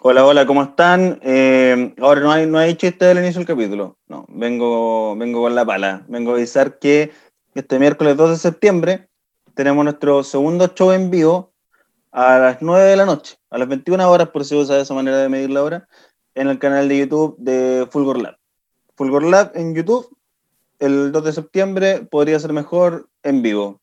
Hola, hola, ¿cómo están? Eh, ahora no hay, no hay chiste del inicio del capítulo. No, vengo, vengo con la pala. Vengo a avisar que este miércoles 2 de septiembre tenemos nuestro segundo show en vivo a las 9 de la noche, a las 21 horas, por si usa esa manera de medir la hora, en el canal de YouTube de Fulgor Lab. Fulgor Lab en YouTube, el 2 de septiembre podría ser mejor en vivo.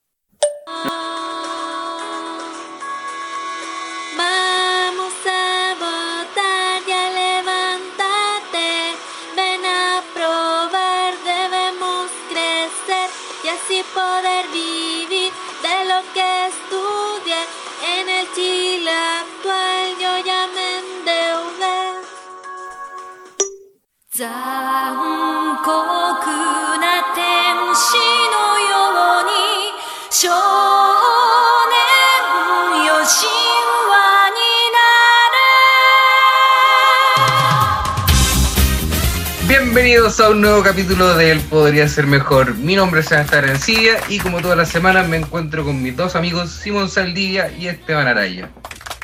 Bienvenidos a un nuevo capítulo del Podría Ser Mejor. Mi nombre es Sebastián Arancilla y como todas las semanas me encuentro con mis dos amigos Simón Saldivia y Esteban Araya.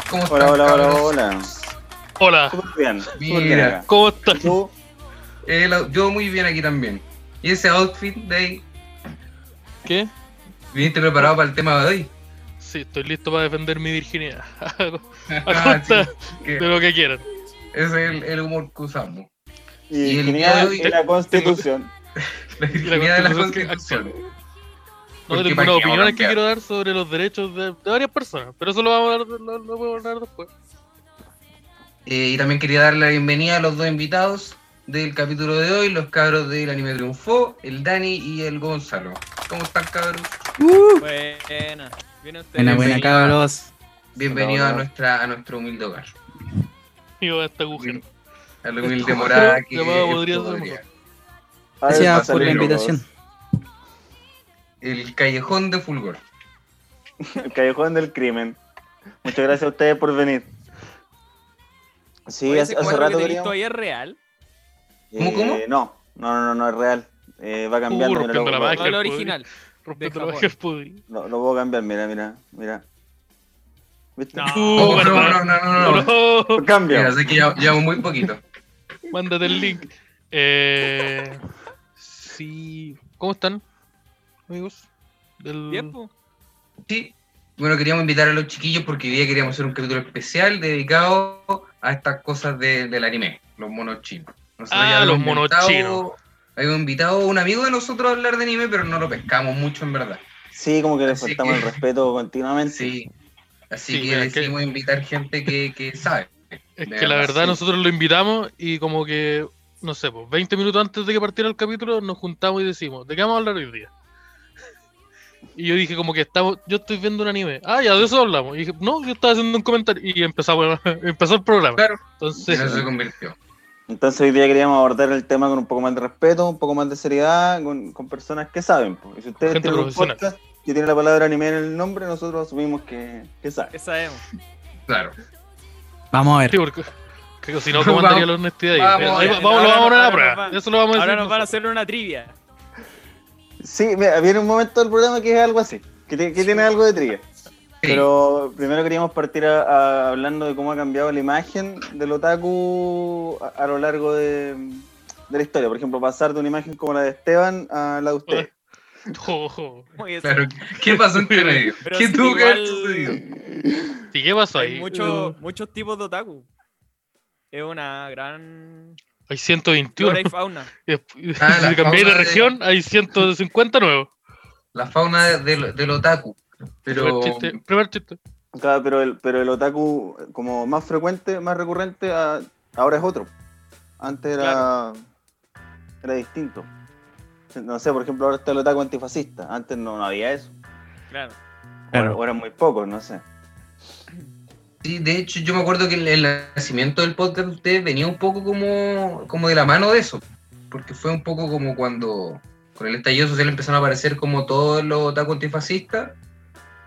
¿Cómo están, Hola, hola, hola, cabros? hola. Hola, Súper bien, Mira. ¿cómo estás? ¿Y tú? Eh, yo muy bien aquí también. ¿Y ese outfit de ahí? ¿Qué? ¿Viniste preparado para el tema de hoy? Sí, estoy listo para defender mi virginidad. a Ah, costa sí, de lo que quieran. ese es el, el humor que usamos. Y, Y el genial, día de la constitución. La virginidad de la constitución. No Porque tengo una vamos a opinión que quiero dar sobre los derechos de, de varias personas, pero eso lo vamos a hablar, lo, lo podemos hablar después. Eh, y también quería darle la bienvenida a los dos invitados del capítulo de hoy, los cabros del Anime Triunfó, el Dani y el Gonzalo. ¿Cómo están, cabros? Buena. Usted. Buena, buena, Bienvenido. cabros. Bienvenido a, Hola. nuestra, a nuestro humilde hogar. Digo, a este agujero. A la humilde Este morada que Gracias por la invitación. El callejón de Fulgor. El callejón del crimen. Muchas gracias a ustedes por venir. Sí, Oye, hace, hace rato que queríamos. todavía es real. ¿Cómo, cómo? Eh, no, no, no, no es real. Eh, va cambiando. Uh, mira, rompiendo lo, la magia. El original. Rompiendo De la magia lo- lo puedo cambiar, mira, mira, mira. ¿Viste? No. Oh, no, no, no, no, no. No, Lo cambio. Mira, sé que ya- llevamos muy poquito. Mándate el link. Eh, sí. ¿Cómo están, amigos? Del... Tiempo. Sí. Bueno, queríamos invitar a los chiquillos porque hoy día queríamos hacer un capítulo especial dedicado a estas cosas de- del anime, los monos chinos. Nosotros Ah, ya habíamos los monos invitado- chinos. Habíamos invitado a un amigo de nosotros a hablar de anime, pero no lo pescamos mucho en verdad. Sí, como que le faltamos que- el respeto continuamente. Sí. Así Sí, que mira, que- decidimos invitar gente que, que sabe. Es De que la verdad, sí. nosotros lo invitamos y como que, no sé, pues 20 minutos antes de que partiera el capítulo nos juntamos y decimos, ¿de qué vamos a hablar hoy día? Y yo dije como que estamos, yo estoy viendo un anime. Ah, ya, de eso hablamos. Y dije, no, yo estaba haciendo un comentario y empezamos, empezó el programa. Claro. Entonces, eso se convirtió. Entonces hoy día queríamos abordar el tema con un poco más de respeto, un poco más de seriedad, con, con personas que saben. po. Y si ustedes Gente tienen un profesional. podcast que tiene la palabra anime en el nombre, nosotros asumimos que, que saben. ¿Qué sabemos? Claro. Vamos a ver. sí, porque, que si no, ¿cómo andaría la honestidad ahí? Vamos, Ahí lo vamos a poner a prueba. van- Eso lo vamos a decir. Ahora nos van a hacer una trivia. Sí, mira, viene un momento del programa que es algo así, que, ti- que tiene algo de trivia. Pero primero queríamos partir a- a- hablando de cómo ha cambiado la imagen del otaku a, a lo largo de, de la historia. Por ejemplo, pasar de una imagen como la de Esteban a la de usted. Muy eso. Claro. ¿Qué pasó entre medio? ¿Qué sí, tuvo que haber igual- sucedido? ¿Y qué pasó ahí? Hay muchos muchos tipos de otaku. Es una gran Hay 121. flora y fauna. Ah, si cambié de región, hay 150 nuevos. La fauna de- del, del otaku. Pero Primer chiste. Primer chiste. Claro, pero el, pero el otaku como más frecuente, más recurrente, a- ahora es otro. Antes era, era distinto. No sé, por ejemplo, ahora está el otaku antifascista. Antes no, no había eso. Claro. Claro. O eran muy pocos, no sé. Sí, de hecho, yo me acuerdo que el, el nacimiento del podcast de ustedes venía un poco como, como de la mano de eso. Porque fue un poco como cuando con el estallido social empezaron a aparecer como todos los otaku antifascistas.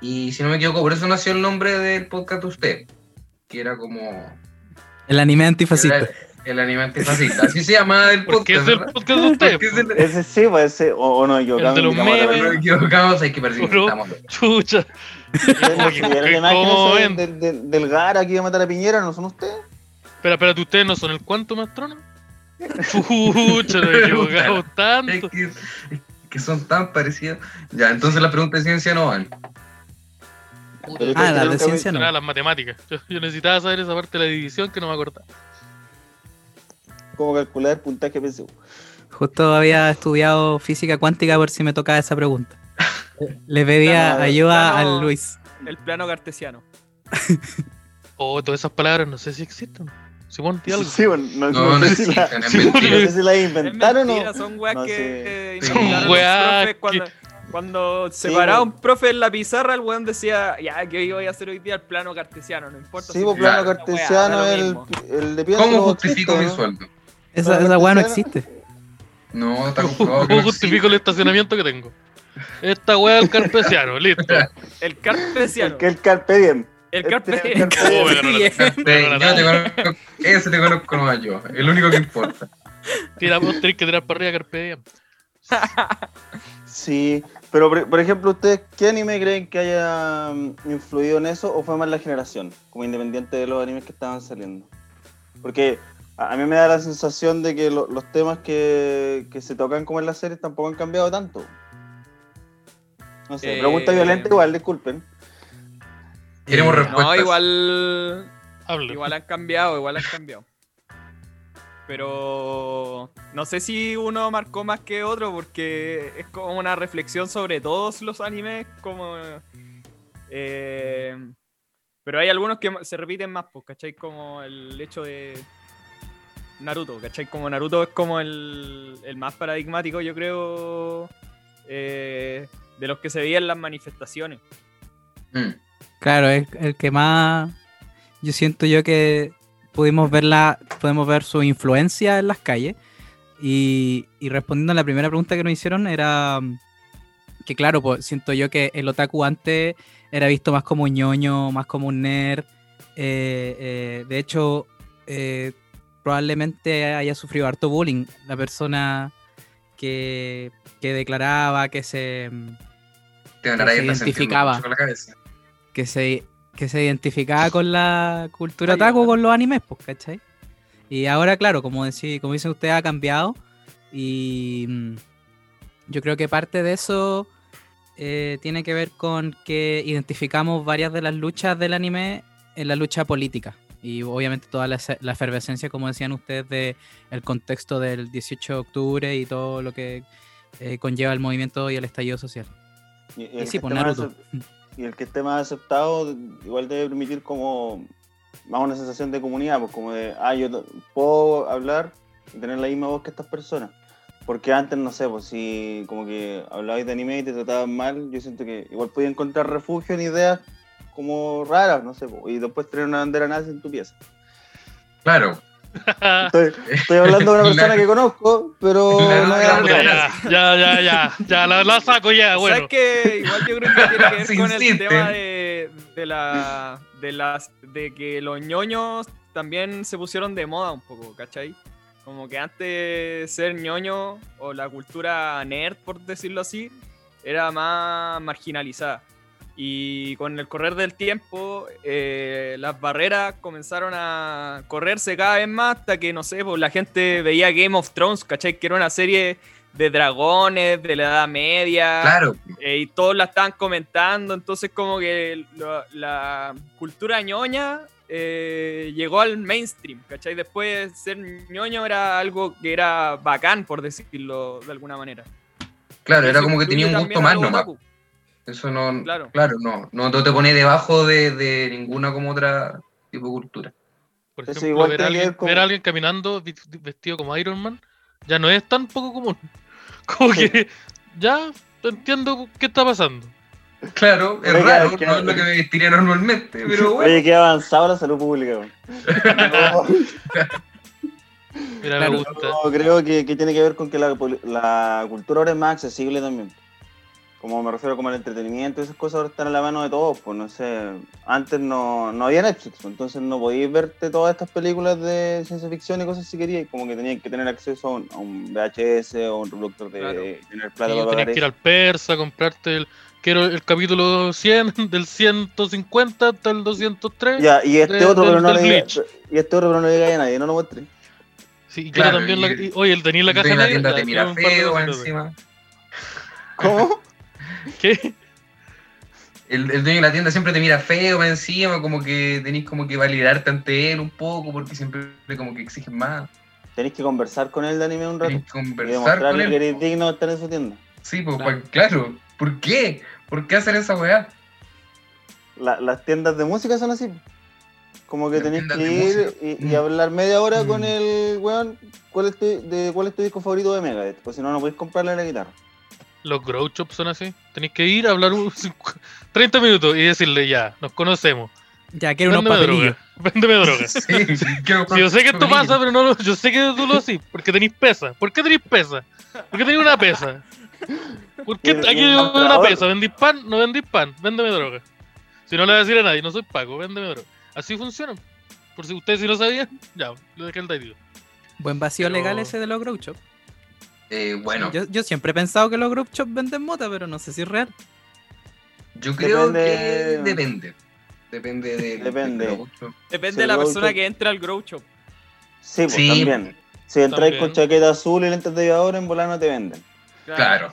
Y si no me equivoco, por eso nació el nombre del podcast de ustedes. Que era como. El anime antifascista. El anime antifascista. Así se llama el podcast. es el podcast de ustedes. Porque es el- Ese sí, pues ese, o, o no, yo El de los memes. Nos equivocamos, hay que estamos. Chucha. Oye, ¿Vieron la ¿cómo ven? del, del, del Gara que iba a matar a Piñera? ¿No son ustedes? Espera, espérate, ¿ustedes no son el cuánto Mastrona? Pucha, nos equivocamos Es tanto. que, es que son tan parecidos. Ya, entonces la pregunta de ciencia no van. Ah, ustedes la creen de ciencia no. Era las matemáticas. Yo, yo necesitaba saber esa parte de la división que no me acordaba. ¿Cómo calcular puntaje PSU? Justo había estudiado física cuántica por si me tocaba esa pregunta. Le pedía ayuda claro. al Luis. El plano cartesiano. Oh, todas esas palabras no sé si existen. Simón, algo. Sí, bueno, no, No, no no sé si la, no inventaron o mentira, son weas no que sé. eh, los cuando, cuando se Sí, un profe en la pizarra, el weón decía, ya, que hoy voy a hacer hoy día el plano cartesiano, no importa. Sí, si plano wea, cartesiano es el, mismo". el de piedra. ¿Cómo no justifico mi ¿no? sueldo? Esa, esa weá no existe. No, está comprobado ¿Cómo no justifico el estacionamiento que tengo? Esta weá del carpesiano, listo. El cartesiano. El que el Carpe Diem. El Este carpe es el Diem. no- ese te conozco nomás yo, el único que importa. Tira, vos tenés que tirar para arriba Carpe Diem. Sí, pero por, por ejemplo, ¿ustedes qué anime creen que haya mm, influido en eso o fue más la generación, como independiente de los animes que estaban saliendo? Porque a, mí me da la sensación de que lo- los temas que, que se tocan como en las series tampoco han cambiado tanto. No sé, Eh, pregunta violenta igual, disculpen. Queremos Eh, respuestas. No, igual. Igual han cambiado, igual han cambiado. Pero no sé si uno marcó más que otro porque es como una reflexión sobre todos los animes, como... eh, pero hay algunos que se repiten más, pues, ¿cachai? Como el hecho de Naruto, ¿cachai? Como Naruto es como el, el más paradigmático, yo creo, eh, de los que se veían las manifestaciones. Mm. Claro, es el que más. Yo siento yo que pudimos verla, podemos ver su influencia en las calles. Y, y respondiendo a la primera pregunta que nos hicieron, era mm, que, claro, pues siento yo que el otaku antes era visto más como un ñoño, más como un nerd. eh, eh, de hecho, eh, probablemente haya sufrido harto bullying la persona que, que declaraba que se. mm, Se identificaba. con la cabeza. que se, que se identificaba con la cultura ojalá. con los animes, pues, ¿cachai? Y ahora, claro, como, decí, como dicen ustedes, ha cambiado. Y mm, yo creo que parte de eso eh, tiene que ver con que identificamos varias de las luchas del anime en la lucha política. Y obviamente toda la, la efervescencia, como decían ustedes, del el contexto del 18 de octubre y todo lo que eh, conlleva el movimiento y el estallido social. Y, Y el sí, que pues Naruto. y el que esté más aceptado igual debe permitir como más una sensación de comunidad, pues como de, ah, yo puedo hablar y tener la misma voz que estas personas. Porque antes, no sé, pues si como que hablabais de anime y te trataban mal, yo siento que igual podía encontrar refugio en ideas como raras, no sé, y después tener una bandera nazi en tu pieza. Claro. Estoy, estoy hablando de una persona que conozco, pero no claro, algo- claro. ya, ya, ya, ya, ya, la, la saco ya, bueno. ¿Sabes que Igual yo creo que tiene que ver Se con el tema de, de la de las de que los ñoños también se pusieron de moda un poco, ¿cachai? Como que antes ser ñoño o la cultura nerd, por decirlo así, era más marginalizada. Y con el correr del tiempo, eh, las barreras comenzaron a correrse cada vez más hasta que, no sé, pues la gente veía Game of Thrones, ¿cachai? Que era una serie de dragones, de la Edad Media. Claro. Eh, y todos la estaban comentando, entonces como que la cultura ñoña eh, llegó al mainstream, ¿cachai? Después ser ñoño era algo que era bacán, por decirlo de alguna manera. Claro, era como que tenía un gusto más nomás. Eso no, Claro. claro, no, no, no te pone debajo de, de ninguna como otra tipo de cultura. Por Eso ejemplo, igual ver, a alguien, ver a alguien caminando vestido como Iron Man ya no es tan poco común. Como que ya entiendo qué está pasando. Claro, es Oiga, raro, que- no es lo que me vestiría normalmente, pero bueno. Oye, qué avanzado la salud pública. Mira, Claro. me gusta. creo que, que tiene que ver con que la, la cultura ahora es más accesible también. Como me refiero como al entretenimiento y esas cosas ahora están a la mano de todos, pues no sé. Antes no, no había Netflix, pues, entonces no podías verte todas estas películas de ciencia ficción y cosas si querías, como que tenías que tener acceso a un, a un VHS o un reproductor de Claro. tener plata Y para tenías que ir al persa, comprarte el. Quiero el capítulo 100, del 150 hasta el 203. Ya, y este de- otro, del- pero no del le diga- y este otro, pero no le diga a nadie, no lo muestre. Sí, y quiero Claro, también y la. el- y- oye, el tenía la caja dueño de la negra. te mira feo encima. ¿Cómo? ¿Qué? El, el dueño de la tienda siempre te mira feo más encima, como que tenés como que validarte ante él un poco, porque siempre como que exigen más. Tenéis que conversar con él de anime un rato. Tenés que Y conversar con demostrarle que él. eres digno de estar en su tienda. Sí, pues Claro. pa- claro. ¿Por qué? ¿Por qué hacer esa weá? La- las tiendas de música son así. Como que Las tenéis que ir y, y hablar media hora con Mm. el weón. ¿Cuál es, tu, de, ¿Cuál es tu disco favorito de Megadeth? Pues si no, no podéis comprarle la guitarra. Los grow shops son así. Tenéis que ir a hablar un, 30 minutos y decirle ya, nos conocemos. Ya, quiero unos papelillos. droga. Véndeme droga. Sí, Sí, yo sé que esto pasa, pero no lo, yo sé que tú lo haces, porque tenéis pesa. ¿Por qué tenéis pesa? ¿Por qué tenéis una pesa? ¿Por qué aquí una pesa? ¿Vendís pan? No vendís pan, véndeme droga. Si no le voy a decir a nadie, no soy Paco, véndeme droga. Así funciona. Por si ustedes si no sabían, ya, lo dejé el. Buen vacío Pero- legal ese de los grow shops. Eh, bueno, yo, Yo, yo siempre he pensado que los grow shops venden mota, pero no sé si es real. creo Depende- que depende. Depende de. Depende. Depende de la persona shop. que entra al grow shop. Sí, pues Sí. también. Si entráis con chaqueta azul y lentes de aviador, en volar no te venden. Claro.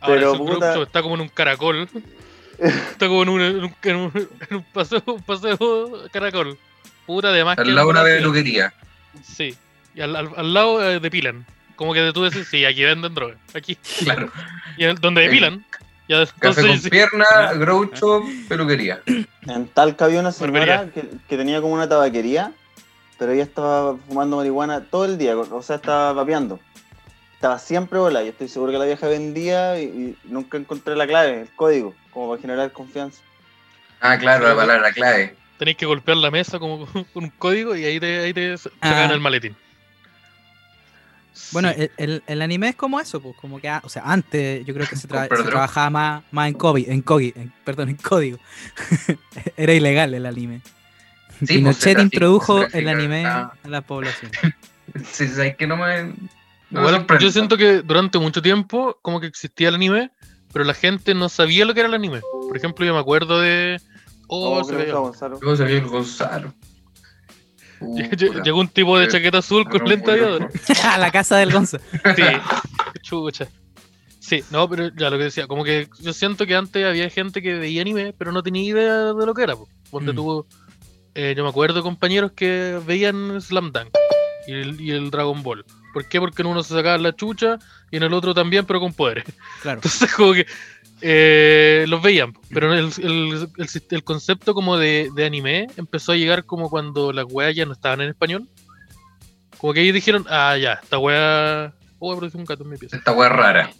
Ahora Pero, puta- está como en un caracol. Está como en un, en un, en un- en un paseo, un paseo caracol. Puta, además que Al lado de una peluquería. Sí. Y al, al, al lado eh, depilan. Como que tú decís, sí, aquí venden droga. Aquí. Claro. Y el- donde depilan. Ya Café con sí. pierna, grow shop, peluquería. En Talca había una señora que, que tenía como una tabaquería, pero ella estaba fumando marihuana todo el día, o sea, estaba vapeando. Estaba siempre volada, y estoy seguro que la vieja vendía y, y nunca encontré la clave, el código, como para generar confianza. Ah, claro, la palabra clave. Tenéis que golpear la mesa como con con un código y ahí te, ahí te sacan Ah. el maletín. Bueno, Sí. el, el- el anime es como eso, pues, como que, ah, o sea, antes yo creo que se, tra- se trabajaba más, más en COVID, en COVID, en- perdón, en código. Era ilegal el anime. Sí, pues, se Pinochet trafica- introdujo se el anime Ah. a la población. Sí, sabes que no me. no me Igual, sorprende. yo siento que durante mucho tiempo como que existía el anime, pero la gente no sabía lo que era el anime. Por ejemplo, yo me acuerdo de... Oh, Oh, se veía- Gonzalo. Yo sabía el Gonzalo. Lle- Llegó un tipo de Sí. chaqueta azul con lente aviador. a la casa del Gonza. Sí, chucha. Sí, no, pero ya lo que decía, como que yo siento que antes había gente que veía anime, pero no tenía idea de lo que era. Donde Mm. tuvo, eh, yo me acuerdo de compañeros que veían Slam Dunk y el, y el Dragon Ball. ¿Por qué? Porque en uno se sacaba la chucha y en el otro también, pero con poderes. Claro. Entonces, como que eh, los veían, pero el, el- el sis- el concepto como de, de anime empezó a llegar como cuando las weas ya no estaban en español. Como que ellos dijeron, ah, ya, esta wea. Oh, apareció un gato en mi pieza. Esta weá rara.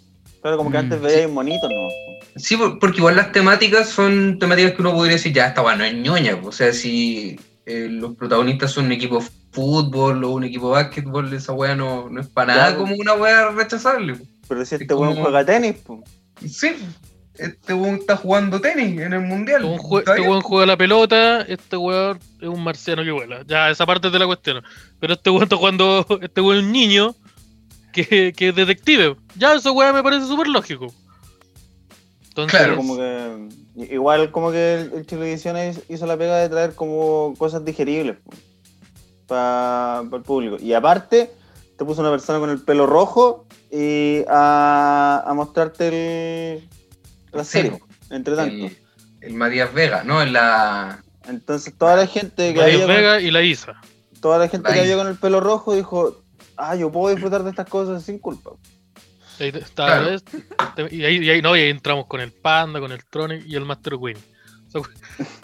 Claro, como que Mm, antes veía monitos, ¿no? Sí, por- porque igual las temáticas son temáticas que uno podría decir, ya, esta weá no es ñoña. O sea, si eh, los protagonistas son un equipo de fútbol o un equipo de básquetbol, esa weá no, no es para nada como una weá rechazable. Pero si Es este weón como- juega tenis, pues. Sí, este weón está jugando tenis en el mundial. Este weón jue- este weón juega la pelota, este weón es un marciano que vuela. Ya, esa parte de la cuestión. Pero este weón está jugando, este weón es un niño que, que es detective. Ya, esa weá me parece súper lógico. Entonces, Claro. Como que, igual como que el, el Chilevisión hizo- hizo la pega de traer como cosas digeribles para el público. Y aparte, te puso una persona con el pelo rojo y a, a mostrarte el, la Sí, entre tanto. el, el Matías Vega, ¿no? En la. Entonces toda la gente que Mario había con- Vega y la Isa. toda la gente La que había Isa. con el pelo rojo dijo, ah, yo puedo disfrutar de estas cosas sin culpa. Ahí está, Claro. y, ahí, y ahí- no, y ahí entramos con el Panda, con el Tronic y el Master Queen. ¿Se acu-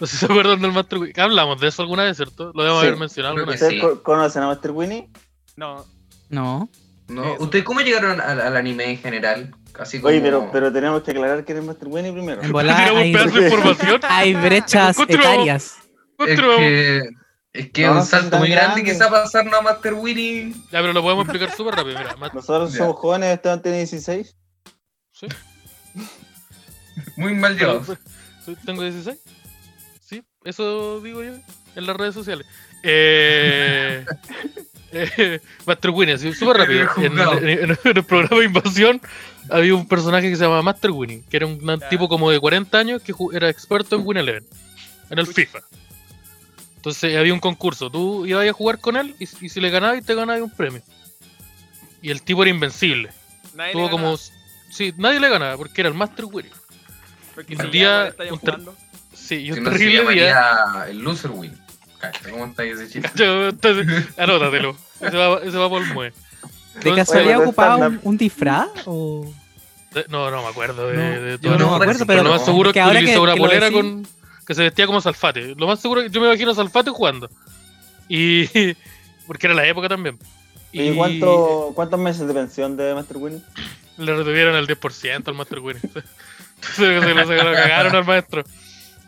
No sé si se acuerdan del Master Queen. Hablamos de eso alguna vez, ¿cierto? Lo debemos Sí, haber mencionado alguna vez. ¿Ustedes sí. conocen a Master Winnie? No, No. ¿no? ¿Ustedes cómo llegaron al, al anime en general? Así como... Oye, pero, pero tenemos que aclarar que eres Master Winnie primero. Hay, de información. hay brechas etarias. Es que, es que No, un salto muy grande grandes. quizá pasarnos a Master Winnie. Ya, pero lo podemos explicar súper rápido. Mira, Nosotros Ya. somos jóvenes, Esteban tiene 16. ¿sí? Muy mal llevados. pero- ¿Tengo 16? Sí, eso digo yo en las redes sociales. Eh, eh, Master Winnie, súper rápido. En, Juzgado. en- en el programa de Invasión había un personaje que se llama Master Winnie, que era un tipo como de 40 años que era experto en Win Eleven, en el FIFA. Entonces había un concurso, tú ibas a jugar con él y, y si le ganabas te ganabas un premio. Y el tipo era invencible. Nadie Tuvo le como... Sí, nadie le ganaba porque era el Master Winnie. porque un día- un. Sí, y un Si no se terrible día. el loser win. ¿Cómo está ese chiste? Yo, Entonces, anótatelo. Ese va, ese va por el mue. ¿De casualidad ocupaba un, disfraz? O... de- No, no me acuerdo de, No, de yo todo no eso. me acuerdo, Pero pero lo más seguro es que que, ahora que- utilizó una que polera decís- con que se vestía como Salfate. Lo más seguro yo me imagino a Salfate jugando. Y porque era la época también. ¿Y cuánto, cuántos meses de pensión de Master Winnie? le retuvieron el 10% al Master Winnie. se, se lo, se lo cagaron al maestro.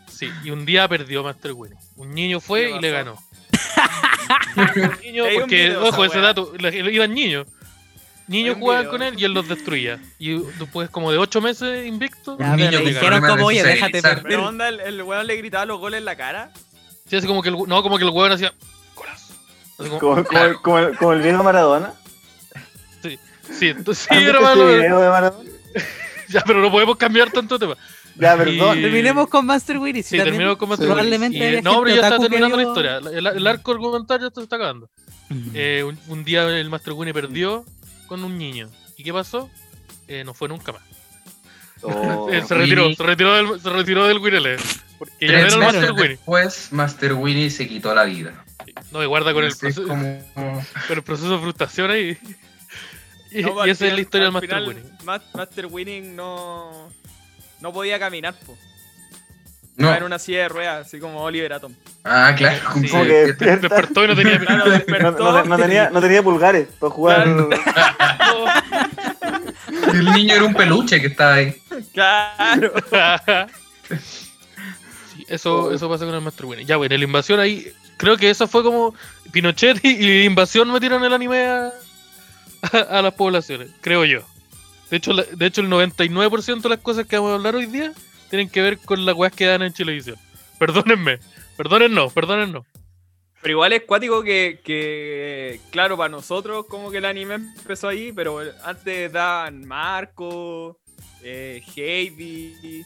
Sí, y un día perdió Master Winnie. Un niño fue ¿Qué y le ganó. Un niño, porque, ojo, ese dato, le- le- iban niños. Niños jugaban con él y él los destruía. Y después, como de 8 meses invicto, Ya, Un pero niño le dijeron como, oye, déjate perder. Pero onda, el, el weón le gritaba los goles en la cara. sí, así como que el, no, como que el hueón hacía golazo. Así como- Como, como, el- como el, como el video de Maradona. sí, entonces sí, ¿Has visto era ese malo. video de Maradona? Ya, pero no podemos cambiar tanto tema. Ya, perdón. Y- Terminemos con Master Winnie. Sí, también terminamos con Master Winnie. Probablemente Y, no, pero ya está terminando la historia. El, el arco argumental ya se está acabando. Mm. Eh, un, un día el Master Winnie perdió con un niño. ¿Y qué pasó? Eh, no fue nunca más. Oh, Eh, se retiró, Winnie. se retiró del, se retiró del Porque ya era el Master Winnie. después, Master Winnie se quitó la vida. No, y guarda con el, proceso, como... con el proceso de frustración ahí. Y, No, y esa es la historia del Master final, Winnie. Ma- Master Winning no. No podía caminar, po. No. En una silla de ruedas, así como Oliver Atom. Ah, claro. Sí. Como que despierta. Despertó y no tenía Claro, No, despertó. no- no tenía, no tenía pulgares para jugar. Claro. El niño era un peluche que estaba ahí. Claro. Sí, eso, eso pasa con el Master Winnie. Ya, bueno, la invasión ahí. Creo que eso fue como Pinochet y, y la invasión metieron el anime a, a, a las poblaciones, creo yo. De hecho, la- de hecho, el 99% de las cosas que vamos a hablar hoy día tienen que ver con las weas que dan en televisión. Perdónenme, perdónennos, perdónennos. Pero igual es cuático que, que, claro, para nosotros como que el anime empezó ahí, pero antes daban Marco, eh, Heidi,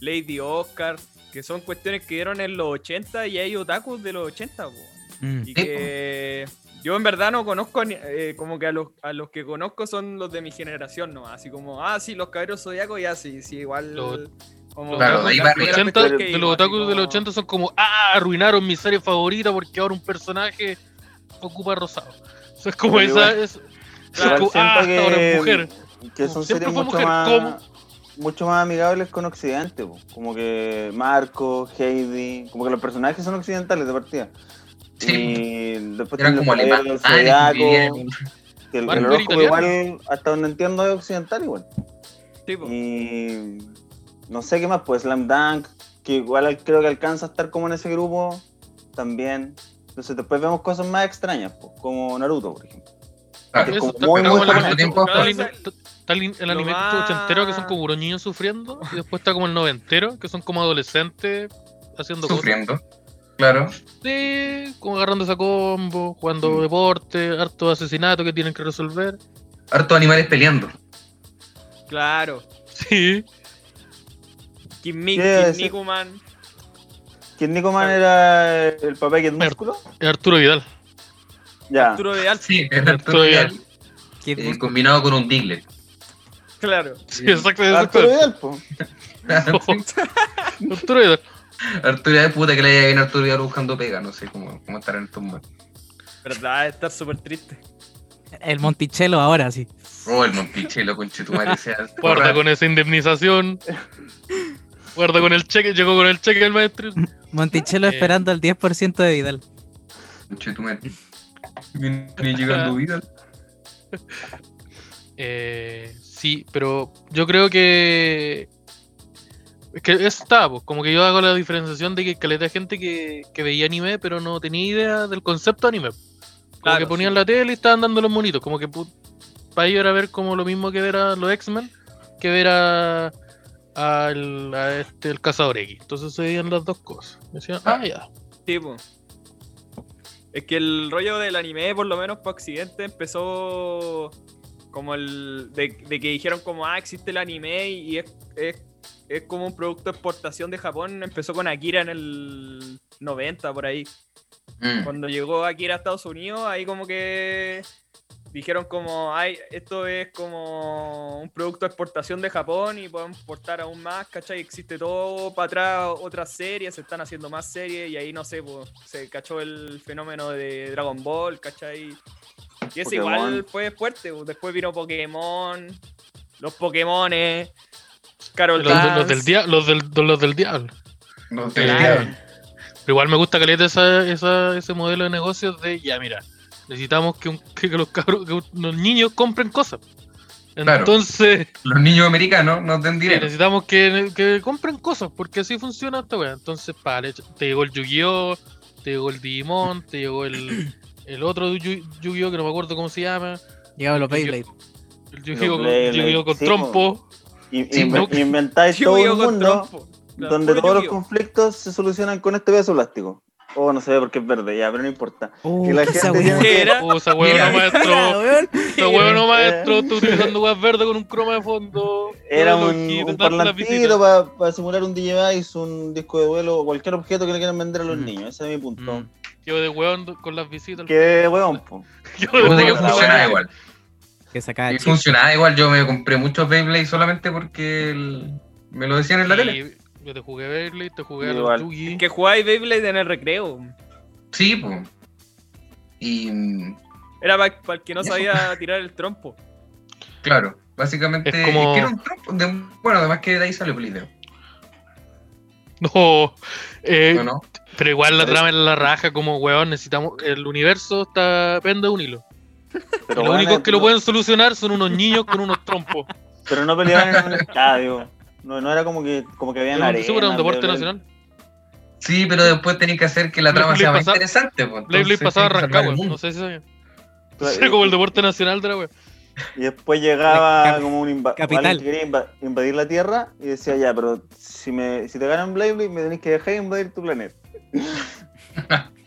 Lady Oscar, que son cuestiones que dieron en los 80 y hay otakus de los 80, po. Mm. Y que yo en verdad no conozco, ni- eh, como que a los, a los que conozco son los de mi generación, ¿no? Así como, ah, sí, los caballeros zodiacos, ya sí, sí, igual. Los- como Claro, de ahí la para primera arriba. 80, cuestión que de digo, los otakus de los como- 80 son como, ah, arruinaron mi serie favorita porque ahora un personaje ocupa rosado. Eso es como Pero esa. igual- Es, es como, ah, que- ahora es mujer. Que son Siempre series mucho mujer, más, ¿cómo? mucho más amigables con Occidente. po. Como que Marco, Heidi, como que los personajes son occidentales de partida. Sí. Y después Eran tienen como alemanes. Ah, que el, el igual, hasta donde entiendo, es occidental igual. Sí. Y no sé qué más, pues Slam Dunk, que igual al- creo que alcanza a estar como en ese grupo también. Entonces después vemos cosas más extrañas, pues, como Naruto, por ejemplo. Claro. Como muy, muy como el tiempo el el, anime ochentero que son como puros niños sufriendo. Y después está como el noventero, que son como adolescentes haciendo Sufriendo. Claro. cosas. Sí, como agarrándose a combo, jugando Mm. deporte, harto asesinato que tienen que resolver. Harto animales peleando. Claro. Sí. Kinnikuman. ¿Quién Nico Man era el papá que es músculo? Es Arturo Vidal. Ya. Arturo Alfa. Sí, es Arturo Arturo Vidal. Vidal. Eh, combinado con un Diglett. Claro. Sí, exacto. Arturo. Vidal, po. Arturo Vidal. Arturo Vidal, puta que le haya bien a Arturo Vidal buscando pega. No sé cómo, cómo estar en estos momentos. Verdad, estar súper triste. El Monticello ahora sí. Oh, el Monticello, conchetumare, sea. Guarda con esa indemnización. Guarda con el cheque. Llegó con el cheque del maestro. Monticello Eh. esperando el 10% de Vidal. Viene llegando Vidal. Eh, sí, pero yo creo que. Es que está, pues, como que yo hago la diferenciación de que caleta de gente que, que veía anime, pero no tenía idea del concepto anime. Como Claro, que ponían sí. la tele y estaban dando los monitos. Como que para ellos era ver como lo mismo que ver a los X-Men, que ver a, al a este, el cazador X. Entonces se veían las dos cosas. Decían, ah, ya. Sí. Es que el rollo del anime, por lo menos para Occidente, empezó como el. De, de que dijeron como, ah, existe el anime y es, es, es como un producto de exportación de Japón. Empezó con Akira en el 90, por ahí. Mm. Cuando llegó Akira a Estados Unidos, ahí como que dijeron como, ay, esto es como un producto de exportación de Japón y podemos exportar aún más, ¿cachai? Existe todo para atrás, otras series, se están haciendo más series y ahí, no sé, pues, se cachó el fenómeno de Dragon Ball, ¿cachai? Y Pokémon. igual fue fuerte, pues. después vino Pokémon, los Pokémones, Carol Los, los del dia- los, del, los del diablo. Claro. digo. Pero igual me gusta caleta esa, esa, ese modelo de negocios de, ya mira, necesitamos que, un- que, los cabros, que los niños compren cosas. Claro. Entonces, Los niños americanos no den sí, necesitamos que, que compren cosas, porque así funciona esta wea. Entonces, vale, te llegó el Yu-Gi-Oh!, te llegó el Digimon, te llegó el, el otro Yu- Yu-Gi-Oh! que no me acuerdo cómo se llama, Llegaban los Beyblade. el Yu-Gi-Oh! con, sí, trompo. Y- Sí, inve- no. inventáis todo con mundo trompo. Donde todos los conflictos se solucionan con este pedazo plástico. Oh, no se ve porque es verde, ya, pero no importa. Oh, Y la esa gente tiene- ¿Qué era? Oh, esa huevo no maestro. weón. Esa huevo no maestro. Estoy utilizando weas verdes con un croma de fondo. Era un, un parlantito para simular un Digivice, un disco de vuelo o cualquier objeto que le quieran vender a los Mm. niños. Ese es mi punto. Mm. Yo de hueón con las visitas. Que huevón, po. Yo de que hueón. funcionaba igual. Que sacaba funcionaba igual. Yo me compré muchos Beyblade solamente porque el- me lo decían en la tele. Yo te jugué Beyblade, te jugué a los Igual. Yugi. Que jugáis Beyblade en el recreo. Sí, pues. Y Era para el que no sabía tirar el trompo. claro, básicamente. Es como- es que era un trompo de- bueno, además que de ahí sale el video. No, eh, ¿no? no? pero igual la Pero- trama es la raja, como weón, necesitamos. El universo está pende de un hilo. Pero, Los únicos que lo pueden solucionar son unos niños con unos trompos. Pero no peleaban en un estadio. No, no era como que, como que habían Era un- arena. sí, pero era un deporte nacional. Sí, pero después tenéis que hacer que la trama Blade sea más pasaba- interesante. Pues, entonces pasaba a tenés que salvar el Rancagua, mundo. no sé si. Claro, Era como el deporte nacional de la wea. Y después llegaba como un capital. que quería inva- invadir la Tierra y decía, ya, pero si, me, si te ganan Beyblade, me tenés que dejar invadir tu planeta.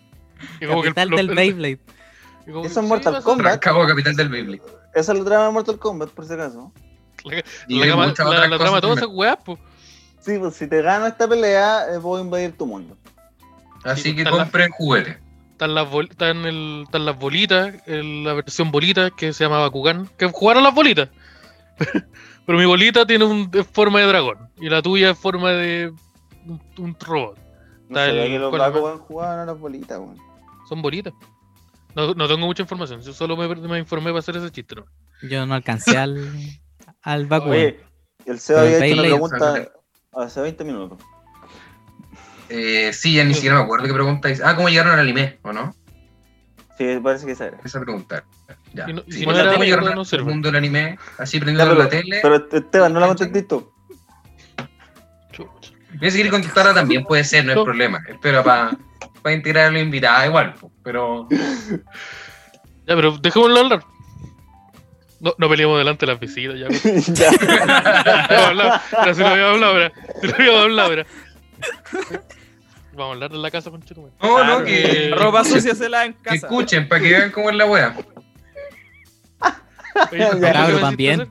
Y como que el- Capital lo- del el- Beyblade. que- Eso es Mortal. Kombat. Rancagua, capital del Beyblade. Esa es la trama de Mortal Kombat, por si acaso. Y La, la- otras la cosas trama de todas esas weas, pues. Sí, pues si te gano esta pelea, eh, puedo invadir tu mundo. Así Sí, que la- compren juguetes. Están las, bol- están el- están las bolitas, el- la versión bolita que se llama Bakugan, que jugaron las bolitas. Pero mi bolita tiene un, es forma de dragón y la tuya es forma de un, un robot. No sabía el- que los ¿cuál Bakugan jugaban a las bolitas, weón. Son bolitas. No, no tengo mucha información, yo solo me, me informé para hacer ese chiste. ¿no? Yo no alcancé al, al Bakugan. Oye, el Seba había hecho una pregunta hace 20 minutos. Eh, sí, ya ni siquiera me acuerdo qué pregunta hice. Ah, ¿cómo llegaron al anime? ¿O no? Sí, parece que esa era. Esa pregunta. Ya. Si no- Sí, si ¿cómo no era, llegaron no al mundo del anime? Así prendiendo la tele. pero Esteban, no la. Chucha. Voy a seguir contestarla también, puede ser, no hay No. problema. Espero para integrar a la invitada igual, pero Ya, pero dejémoslo hablar. No, no peleemos delante de las visitas, ya. pero si lo habíamos hablado ahora. Si lo habíamos hablado ahora. Vamos a hablar de la casa con Chetumal. no, Claro. no, que, Ropa sucia se la en que casa. escuchen para que vean cómo es la wea. Oye, Ya, ¿qué Cabro, me también.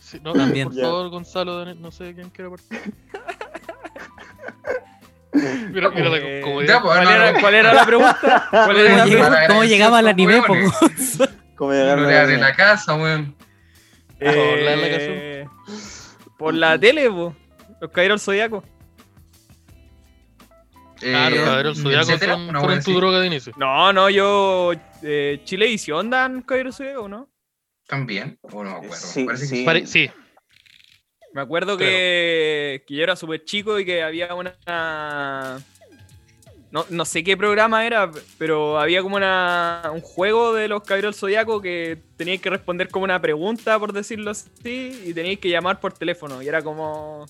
Sí, no, También. Por favor, Gonzalo, Daniel, no sé quién quiere partir. Mira, mira la Eh, pues, ¿Cuál era, cuál era la pregunta? ¿Cuál era ¿Cómo, la pregunta? cómo llegamos al anime, No a de la casa, weón. Eh, por la tele, po. Los caídos zodiaco. Claro, Eh, cabrón, Zodiaco etcétera, son, una fueron tu droga de inicio. No, no, yo. Eh, Chilevisión dan caídos zodiaco, ¿no? También, o no me acuerdo. Sí, Parece que sí. Pare- sí, Me acuerdo que, que yo era súper chico y que había una. No, no sé qué programa era, pero había como una, un juego de los caballeros del zodiaco que teníais que responder como una pregunta, por decirlo así, y teníais que llamar por teléfono. Y era como.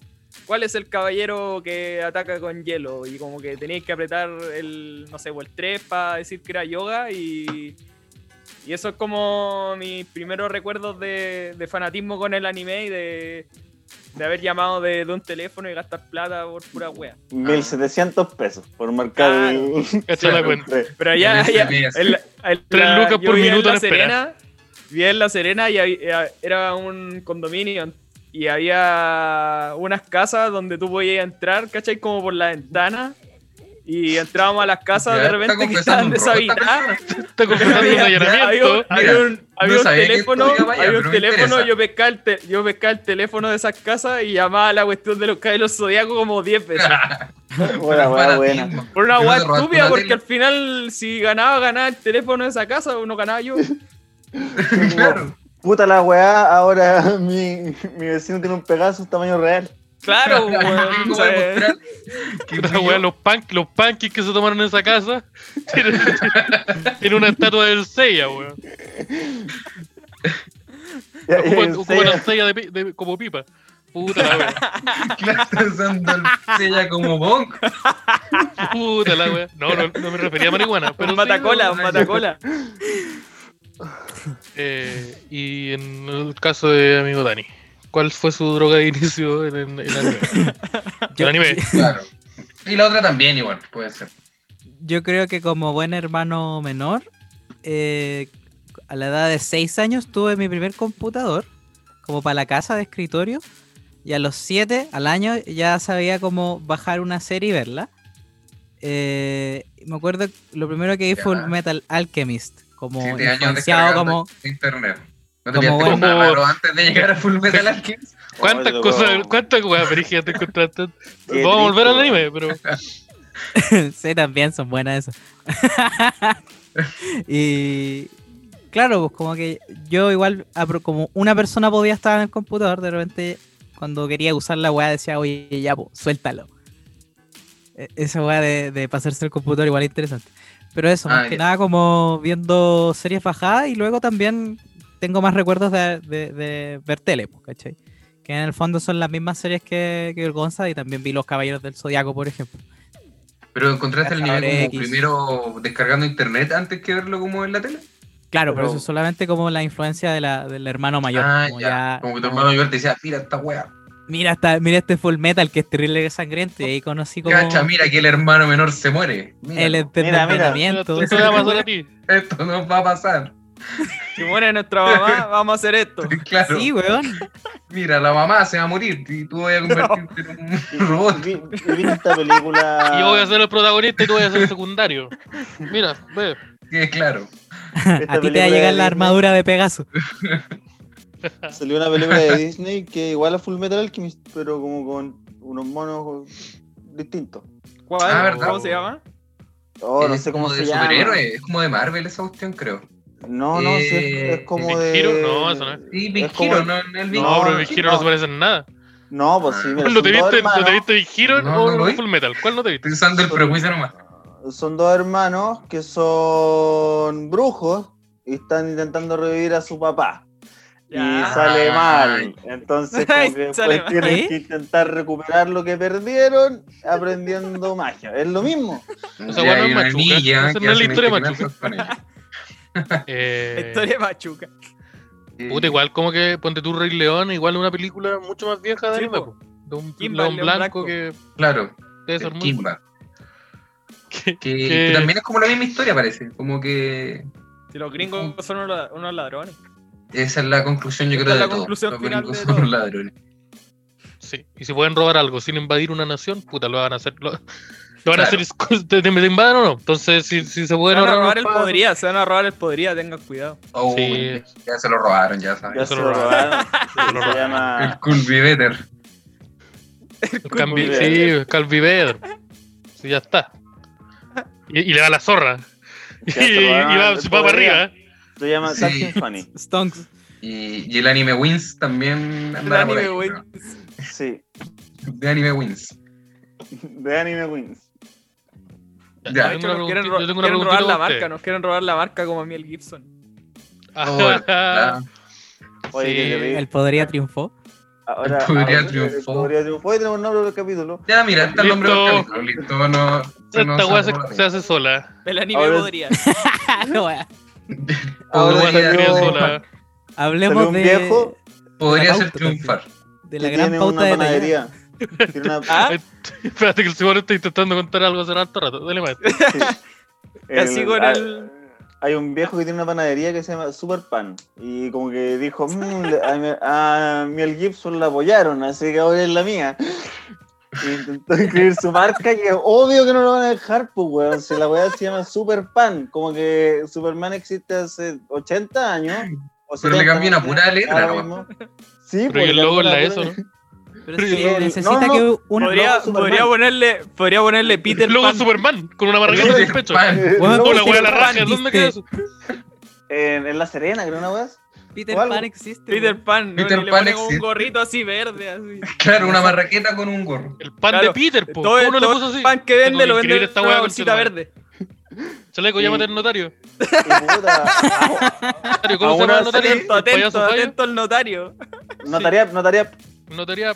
¿Cuál es el caballero que ataca con hielo? Y como que teníais que apretar el, no sé, o el 3 para decir que era yoga y, y eso es como mis primeros recuerdos de, de fanatismo con el anime y de, de haber llamado de, de un teléfono y gastar plata por pura wea. 1700 pesos por marcar Claro. el. Pero allá, El allá Tres lucas por minuto en La. Serena, vivía en La Serena y había- era un condominio y había unas casas donde tú podías entrar, ¿cachai? Como por la ventana. Y entrábamos a las casas Ya, de repente que estaban deshabitadas. Está Había- allanamiento. había, un, había no un teléfono, había un me teléfono, interesa. yo pescaba, el te- yo pescaba el teléfono de esas casas y llamaba a la cuestión de los caballeros zodiacos como 10 veces. Buena, buena, buena. Por una ¿No guay estúpida, porque tele? al final, si ganaba, ganaba el teléfono de esa casa, o no ganaba yo. Claro. Puta la weá, ahora mi, mi vecino tiene un Pegasus tamaño real. Claro, weón. ¿Cómo o sea, los, pan, los pancakes que se tomaron en esa casa tienen, tienen una estatua del Seiya, weón. Ocupan, ya. el Seiya de, pi- de- como pipa. Puta la weá. Claro, usando el sella como bonk. Puta la weá. No, no, no me refería a marihuana. Pero un matacola, un matacola. eh, y en el caso de amigo Dani, ¿cuál fue su droga de inicio en, en, en anime? Yo, El anime. Claro. Y la otra también igual, puede ser. yo creo que como buen hermano menor, eh, a la edad de 6 años tuve mi primer computador, como para la casa de escritorio, y a los 7 al año ya sabía cómo bajar una serie y verla. Eh, me acuerdo que lo primero que vi fue Ya. Metal Alchemist, como influenciado como... internet. ¿No te como pillaste buen- un raro antes de llegar a Full Metal Alchemist? ¿Cuántas Oye, cosas, cuántas weas brígidas te encontraste? Vamos a volver al anime, pero. sí, también son buenas esas. y claro, pues como que yo igual, como una persona podía estar en el computador, de repente cuando quería usar la weá decía, oye, ya, pues, suéltalo. E- Esa weá de, de pasarse el computador igual es interesante. Pero eso, Ah, más que nada como viendo series bajadas y luego también tengo más recuerdos de, de- de ver tele, pues, ¿cachai? Que en el fondo son las mismas series que, que el Gonza y también vi Los Caballeros del Zodiaco, por ejemplo. Pero encontraste el Cazadores como X. primero descargando internet antes que verlo como en la tele. Claro, pero, Pero- eso es solamente como la influencia de la, del hermano mayor. ah, como ya. ya, Como que tu hermano mayor te decía, mira esta wea. mira, esta, mira este full metal que es terrible sangriento. Y ahí conocí como Cacha, mira que el hermano menor se muere. Mira, el Mira, mira. entendimiento. Esto te va a pasar a ti. Esto no va a pasar. Si muere nuestra mamá, vamos a hacer esto. Claro. Sí, weón. Mira, la mamá se va a morir y tú vas a convertirte en un robot. Vi, vi esta película. Y yo voy a ser el protagonista y tú voy a ser el secundario. Mira, ve. Que claro. A ti te va a llegar de la Disney. armadura de Pegaso. Salió una película de Disney que igual a Full Metal Alchemist, pero como con unos monos distintos. ¿Cuál? Ah, ¿verdad? ¿Cómo se llama? Oh, no es sé cómo como se de llama. superhéroe, es como de Marvel esa cuestión, creo. No, no, sí, es, Eh, es como Big de. Hero, no, eso no es. Sí, Big Es como- Hero, no, no el Big No, No, pero Big Hero no se parece en nada. No, pues sí, mira, ¿Lo te viste, ¿Lo te viste Big Hero No, o. Full Metal? ¿Cuál no te viste? Usando el prejuicio nomás. son dos hermanos que son brujos y están intentando revivir a su papá. Y Ya. sale mal. Entonces, como que después mal. tienen ¿Eh? que intentar recuperar lo que perdieron aprendiendo magia. Es lo mismo. Esa Y weá no hay es Machuca, esa no es la historia de experimentos La Eh, historia de Machuca. puta, igual como que ponte tu Rey León, igual una película mucho más vieja de Sí, anime, po. po. De un Kimba, león blanco, Blanco. que Claro, debe ser Kimba. que- Que, que- también es como la misma historia, parece. Como que Si los gringos son unos, unos ladrones. esa es la conclusión, yo Esa creo, es de la todo. conclusión Los final gringos de son todo. ladrones. Sí, y si pueden robar algo sin invadir una nación, puta, lo van a hacer. Lo, lo van a Claro. hacer. ¿Te, te invaden o no? Entonces, si, si se Se pueden van a robar el podría, se van a robar el podría, tengan cuidado. Oh, Sí. Ya se lo robaron, ya sabes. Ya se se lo robaron. lo Se robaron. llama. El Culviveter. el sí, Calvivedro. Sí, ya está. Y, y le va la zorra. Y, se y va, se va para arriba. ¿eh? Se llama Sí. Captain Funny. Stonks. Y, y el anime Wins también El anime, ahí. ¿no? Sí. De anime Wins. De Anime Wins. Ya, hecho, tengo nos quieren, ro- yo tengo una quieren robar la marca, nos quieren robar la marca como a Miel Gibson. Oh, usted. ¿verdad? Oye. El podría triunfó. Ahora, El podría ahora, triunfó. el Podría triunfó. Hoy tenemos un nombre del capítulo. Ya, mira, está el nombre del capítulo. Listo, no. Esta weá se, la hace sola. El anime Ahora- podría. Ahora Podría- Se cría salió- sola. Hablemos de, viejo. Podría la ser triunfar. de la gran pauta de panadería. Una- ¿Ah? Espérate que el está intentando contar algo hace rato rato. Dale maestro. sí. Así El- con ah, el- Hay un viejo que tiene una panadería que se llama Super Pan. Y como que dijo, "Mm, le- a, a Mel Gibson la apoyaron, así que ahora es la mía. Y intentó inscribir su marca y es obvio que no lo van a dejar, pues, weón. Si la weá se llama Super Pan, como que Superman existe hace 80 años. o Pero le 70, cambió una pura letra, ¿no? Sí, Pero pues, y el logo es la eso. Pero sí, yo- necesita no, que una. Podría, podría ponerle, podría ponerle Peter logo Pan. Superman con una logo en el pecho. Hola, de wea, la raja. ¿Dónde queda eso? En, en La Serena, creo, una weá. Peter. Pan existe. Peter. Pan, ¿no? Peter Y le Pan como un existe. gorrito así verde, así. Claro, una marraqueta con un gorro. El pan Claro, de Peter, po. Todo, ¿Cómo no le todo puso el así? pan que vende lo que vende esta una bolsita verde. Chaleco, Y- llámate al notario. ¿Cómo se llama el notario? Atento, ¿El payaso atento, atento al notario. notaría, notaría Notaría.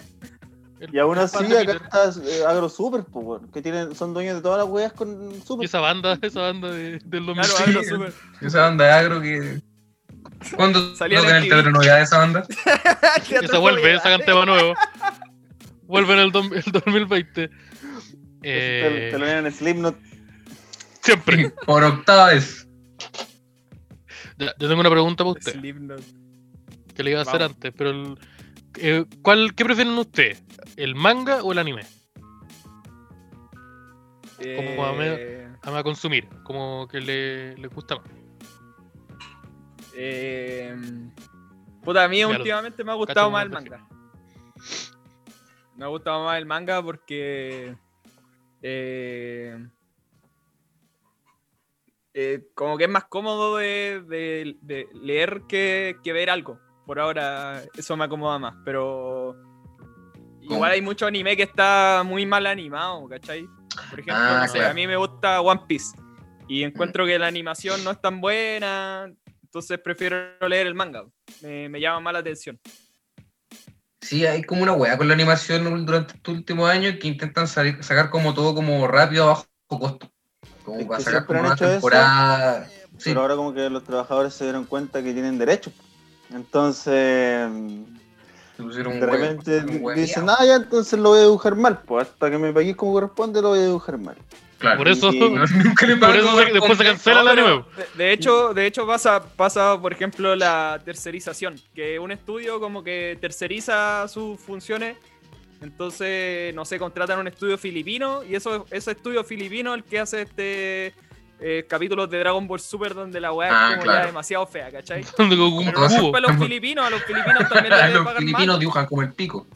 el Y aún así, acá está eh, Agro Super, pues, que tienen, son dueños de todas las weas con Y Super. esa banda, esa banda de, del 2000. Claro, Sí. hablo súper. Esa banda de agro que. ¿Cuándo Salía no en el teatro novedad de esa banda? Esa vuelve, esa canteba nuevo. Vuelve en el, dom- el 2020. te, Eh, te lo en Slipknot. siempre. Por octava vez. Ya, yo tengo una pregunta para usted, Slipknot. que le iba a hacer antes, pero el- eh, ¿cuál, ¿qué prefieren ustedes? ¿El manga o el anime? Como a Eh, A consumir, como que le, le gusta más. eh, puta, a mí últimamente me ha gustado más el manga. Me ha gustado más el manga porque. eh, eh, como que es más cómodo de, de- de leer que, que ver algo. Por ahora, eso me acomoda más. Pero. Igual hay mucho anime que está muy mal animado, ¿cachai? Por ejemplo, Ah, no sé, claro. a mí me gusta One Piece. Y encuentro que la animación no es tan buena. Entonces prefiero leer el manga. Me, me llama más la atención. Sí, hay como una weá con la animación durante estos últimos años que intentan salir- sacar como todo como rápido a bajo costo. Como Es para sacar como una eso, temporada. Sí, Pero ahora como que los trabajadores se dieron cuenta que tienen derechos. Entonces, se pusieron un de repente dicen, ah, ya, entonces lo voy a dibujar mal. Pues hasta que me paguéis como corresponde, lo voy a dibujar mal. Claro. Por eso, Y- Nunca le por eso se- después se cancela pero anime. De, de hecho, de hecho pasa, pasa, por ejemplo, la tercerización, que un estudio como que terceriza sus funciones, entonces, no sé, contratan un estudio filipino y eso, ese estudio filipino es el que hace este eh, capítulos de Dragon Ball Super donde la weá Ah, es como claro. ya demasiado fea, ¿cachai? Pero no los filipinos, a los filipinos también les Los pagar filipinos mal. dibujan como el pico.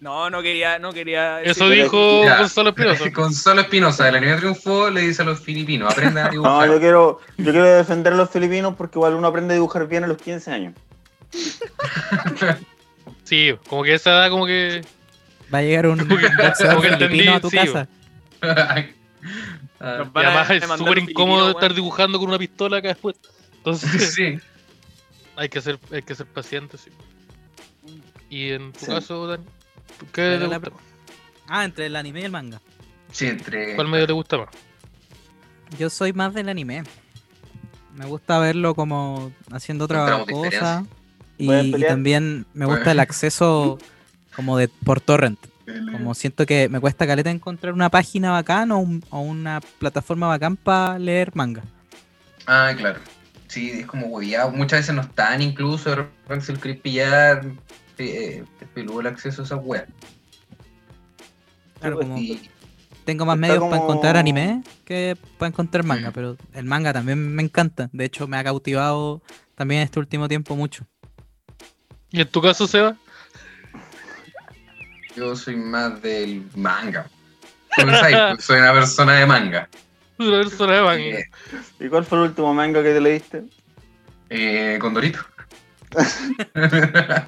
No, no quería, no quería Eso decir- dijo Ya. Gonzalo Espinosa. Gonzalo Espinosa, del anime triunfó, le dice a los filipinos, aprendan a No, dibujar. yo quiero, yo quiero defender a los filipinos porque igual uno aprende a dibujar bien a los 15 años. Sí, como que esa edad como que... Va a llegar un Como que- boxeador como que entendí, filipino a tu sí, casa. Ah, Y además es súper incómodo estar dibujando con una pistola acá después. Entonces sí. hay que ser, hay que ser paciente, sí. Y en tu Sí. caso, Dani, ¿qué te gusta? Ah, entre el anime y el manga. Sí, entre. ¿Cuál medio te gusta más? Yo soy más del anime. Me gusta verlo como haciendo otra cosa. Y, ¿Pueden y también me gusta Bueno. el acceso como de por torrent. Como siento que me cuesta caleta encontrar una página bacán o, un- o una plataforma bacán para leer manga. Ah, claro. Sí, es como hueviado. Muchas veces no están incluso. De repente si lo querés pillar, eh, te peludo el acceso a esa web. Claro, pues, como tengo más está medios para encontrar anime que para encontrar manga, pero el manga también me encanta. De hecho, me ha cautivado también este último tiempo mucho. ¿Y en tu caso, Seba? Yo soy más del manga. Pues, soy una persona de manga. Una persona de manga. Eh, ¿Y cuál fue el último manga que te leíste? eh, Condorito. ¿Cuál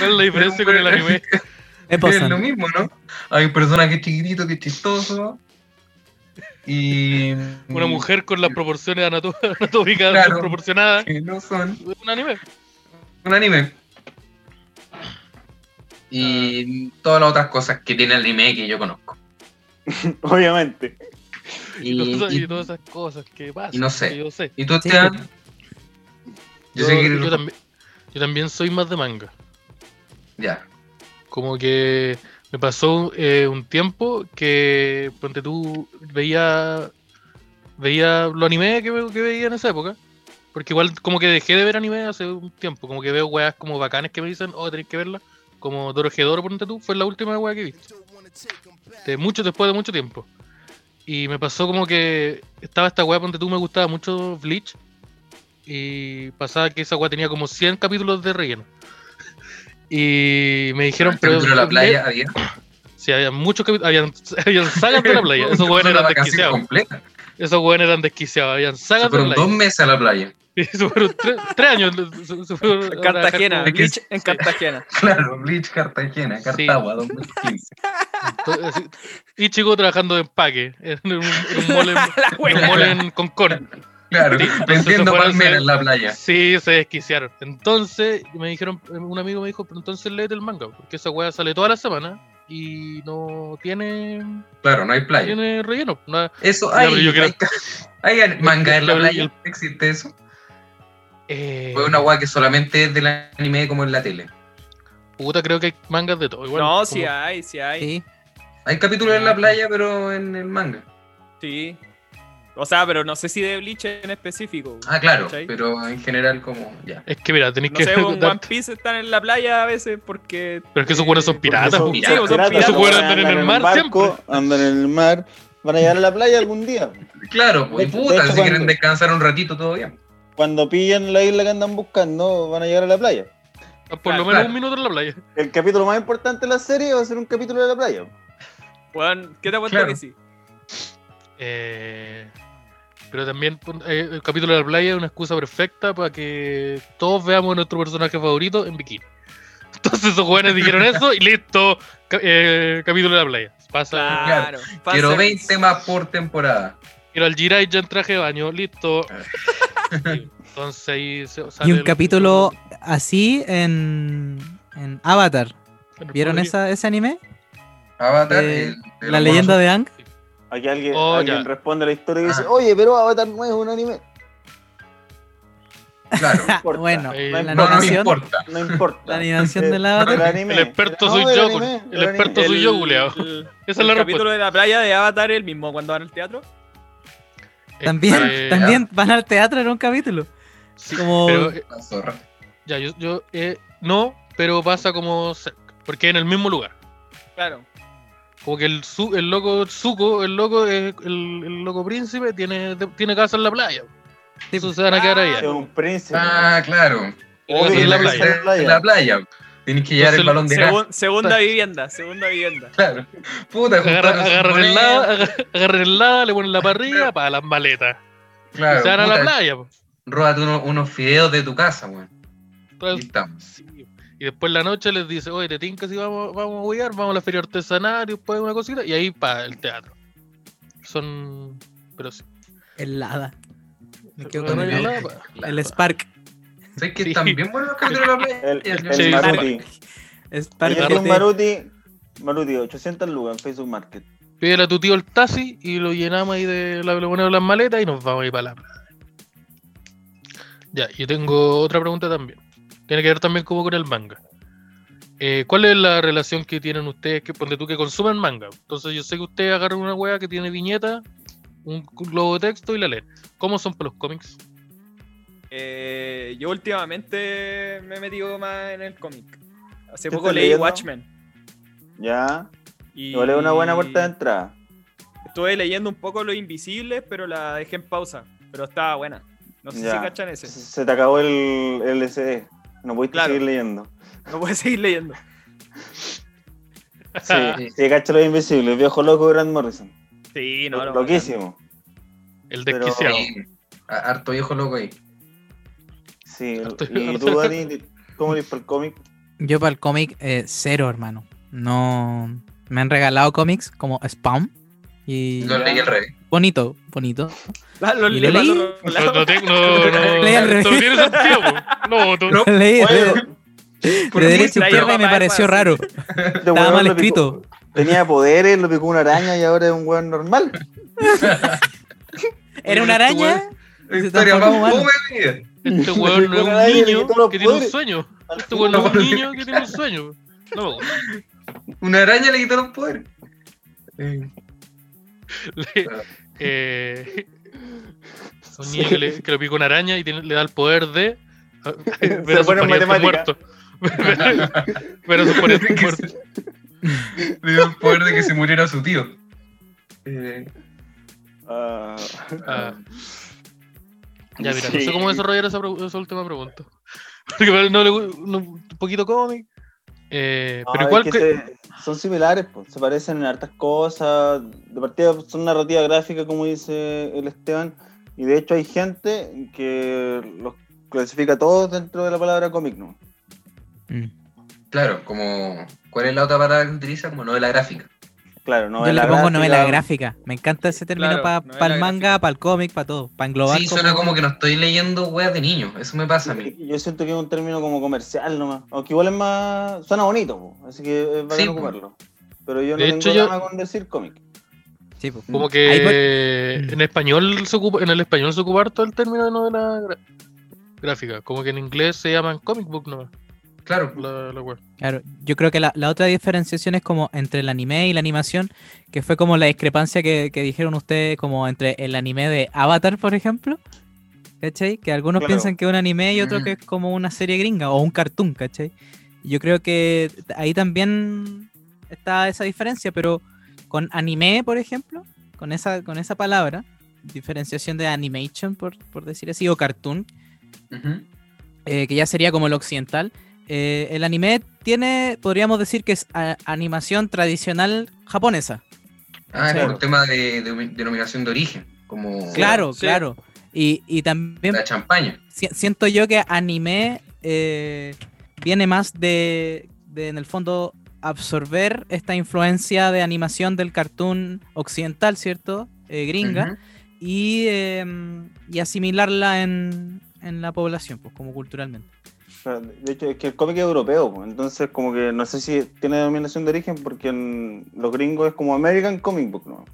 es la diferencia con el anime? Es Es lo mismo, ¿no? Hay un personaje chiquitito que es chistoso. Y. Una mujer con las proporciones anatómicas Claro. desproporcionadas. Que no son. Es un anime. Un anime. Y todas las otras cosas que tiene el anime que yo conozco. Obviamente. Y, Y, todas, y- y todas esas cosas que pasan. y no sé. que yo sé. ¿y tú, Sí, Esteban? pues. Yo Yo, sé que. yo también, yo también soy más de manga. Ya. Como que me pasó eh, un tiempo que, ponte tú, veía, veía lo anime que, que veía en esa época. Porque igual como que dejé de ver anime hace un tiempo. Como que veo weas como bacanes que me dicen, oh, tenéis que verla. Como Dorohedoro, ponte tú, fue la última wea que he visto. De mucho, después de mucho tiempo. Y me pasó como que estaba esta wea, ponte tú, me gustaba mucho Bleach. Y pasaba que esa wea tenía como 100 capítulos de relleno. Y me dijeron, capítulo de la playa había. Sí, había muchos capítulos, habían, habían sagas de la playa. Esos weones eran desquiciados. completa. Esos weones eran desquiciados, habían sagas de fueron la dos playa. meses a la playa. Y se fueron tres, tres años. fueron Cartagena, Bleach en Cartagena. Claro, Bleach Cartagena, Cartagua, 2015. Entonces, Y chico trabajando de empaque en un, en un mall en, un mall en Concón. Claro, Sí, vendiendo palmeras en la playa. Sí, se desquiciaron. Entonces me dijeron, un amigo me dijo, pero entonces léete el manga, porque esa weá sale toda la semana y no tiene, Claro, no hay playa. tiene relleno. nada. Eso hay. yo quiero- Hay, hay manga en la playa. el- ¿Existe eso? Eh, Fue una guay que solamente es del anime como en la tele. puta, creo que hay mangas de todo. Igual, No, como- sí hay, sí hay. Sí. Hay capítulos en la playa, pero en el manga. Sí. O sea, pero no sé si de Bleach en específico. Ah, claro, ¿cachai? pero en general como ya. Es que mira, tenéis No que. sé, en dar- One Piece están en la playa a veces porque. Pero es que esos buenos son piratas, son-. Sí, pues son piratas, piratas. esos güeyes andan en el mar barco, andan en el mar, van a llegar a la playa algún día. Claro, pues De- de puta, hecho, si cuando- quieren descansar un ratito, todo bien. Cuando pillan la isla que andan buscando, van a llegar a la playa. Por Claro, lo menos claro. un minuto en la playa. El capítulo más importante de la serie va a ser un capítulo de la playa. Weón, ¿qué te apuesto Claro. que sí? Eh, pero también eh, el capítulo de la playa es una excusa perfecta para que todos veamos a nuestro personaje favorito en bikini. Entonces esos jóvenes dijeron eso y listo, eh, capítulo de la playa. Pasa, Claro. Quiero fanservice. 20 más por temporada. quiero al Jirai ya en traje de baño, listo. Sí, Entonces ahí se- sale Y un el- capítulo así en, en Avatar. ¿Vieron esa, ese anime? Avatar, Eh, el- el La leyenda de Ang. Aquí alguien, Oh, alguien responde a la historia y dice, Ah. oye, pero Avatar no es un anime. Claro. importa. bueno, Eh, la No importa. No importa. la animación El- del Avatar. el anime. El experto No, soy yo, el el experto soy yo, Esa es el la capítulo de la playa de Avatar es el mismo cuando van al teatro. También, Este, también van al teatro en un capítulo. sí, como- pero, eh, ya, yo, yo eh, no, pero pasa como cerca, porque en el mismo lugar. Claro. Como que el, su- el loco Zuko, el loco, el, el loco príncipe, tiene, tiene casa en la playa. Eso se van a quedar ahí. Es un príncipe. Ah, claro. Obvio Sí, la playa. en la playa. Tienes que llevar el balón de gas. Segun- segunda vivienda, segunda vivienda. Claro. Puta, Agarran, agarran el lado, agarran- agarran el lado, le ponen la parrilla para las maletas. Claro. y se van a la playa. po. Róbate unos, unos fideos de tu casa, weón. Y estamos. sí. Y después en la noche les dice, oye, te tinca si vamos, vamos a huear, vamos a la feria artesanal y después una cosita, y ahí para el teatro. Son. Pero sí. Helada. Me quedo con el, pa- el Spark. ¿Sabes que Sí. están bien buenos los capítulos de la playa? El, el Sí, Maruti. Spark Maruti, Maruti, 800 lucas en Facebook Market. Pídele a tu tío el taxi y lo llenamos ahí de la le ponemos las maletas y nos vamos ahí para la playa. Ya, yo tengo otra pregunta también. Tiene que ver también como con el manga. Eh, ¿Cuál es la relación que tienen ustedes que ponte tú que consumen manga? Entonces yo sé que ustedes agarran una wea que tiene viñeta, un globo de texto y la leen. ¿Cómo son para los cómics? Eh, yo últimamente me he metido más en el cómic. Hace ¿Qué poco leí leyendo? Watchmen. Ya. Y es una buena puerta de entrada. Estuve leyendo un poco Los Invisibles, pero la dejé en pausa. Pero estaba buena. No sé Ya. si cachan ese. Se te acabó el, LCD. No pudiste Claro. seguir leyendo. No puedes seguir leyendo. Sí, sí, cacho los invisibles, el viejo loco Grant Morrison. Sí, no, no. Loquísimo. El desquiciado. Sí. Harto viejo loco ahí. Sí. ¿Y tú, Dani, cómo eres para el cómic? Yo para el cómic, eh, cero, hermano. No. Me han regalado cómics como Spawn. Y. Lo leí al revés. Bonito, bonito. Ah, lo ¿Y leí lo otro No, no, te- no, no, Leí al revés. no tiene sentido. po. No, tú- No, Leí Oye, de derecha a izquierda y me pareció papá, raro. Estaba mal lo escrito. picó- tenía poderes, lo picó una araña y ahora es un weón normal. Era una araña. Historia más vida. Este weón no es un niño que tiene un sueño. Este weón no es un niño que tiene un sueño. No. Una araña le quitó los poderes. Eh, Le- eh, un niño que le, que le pica una araña y tiene- le da el poder de ver a sus pone a sus parientes Que muertos. le dio el poder de que se muriera su tío. Eh, Ah, Ah, ya, mira, no sí. sé cómo desarrollar esa, esa última pregunta. Porque no le no- un poquito cómic. Eh, no, pero es igual que que. se- son similares, pues, se parecen en hartas cosas. De partida son narrativa gráfica, como dice el Esteban. Y de hecho hay gente que los clasifica todos dentro de la palabra cómic, ¿no? Mm. claro, como. ¿Cuál es la otra palabra que utiliza? Como novela gráfica. Claro, no Yo le pongo novela gráfica. Me encanta ese término Claro, para novela el manga, para el cómic, para todo. Para englobar. Sí, suena como que no estoy leyendo weas de niños. Eso me pasa a mí. Yo siento que es un término como comercial nomás. Aunque igual es más. Suena bonito, po, así que es bacán Sí, po. ocuparlo. Pero yo no De tengo hecho, yo- con decir cómic. Sí, pues. Como Ahí que por- en español se ocupa, en el español se ocupa harto el término de novela gra- gráfica. Como que en inglés se llaman comic book nomás. Claro. La, la wea. Claro, yo creo que la, la otra diferenciación es como entre el anime y la animación, que fue como la discrepancia que, que dijeron ustedes, como entre el anime de Avatar, por ejemplo. ¿Cachai? Que algunos Claro. piensan que es un anime y otros Mm. que es como una serie gringa o un cartoon, ¿cachai? Yo creo que ahí también está esa diferencia, pero con anime, por ejemplo, con esa, con esa palabra, diferenciación de animation, por, por decir así, o cartoon, Ujú. eh, que ya sería como el occidental. Eh, el anime tiene, podríamos decir que es a- animación tradicional japonesa. Ah, es Claro. por tema de, de denominación de origen. Como claro, sí. claro. Y, y también la champaña. si- siento yo que anime eh, viene más de, de, en el fondo, absorber esta influencia de animación del cartoon occidental, ¿cierto? Eh, gringa. Y, em, y asimilarla en, en la población, pues como culturalmente. De hecho, es que el cómic es europeo, entonces como que no sé si tiene denominación de origen porque en los gringos es como American Comic Book, ¿no?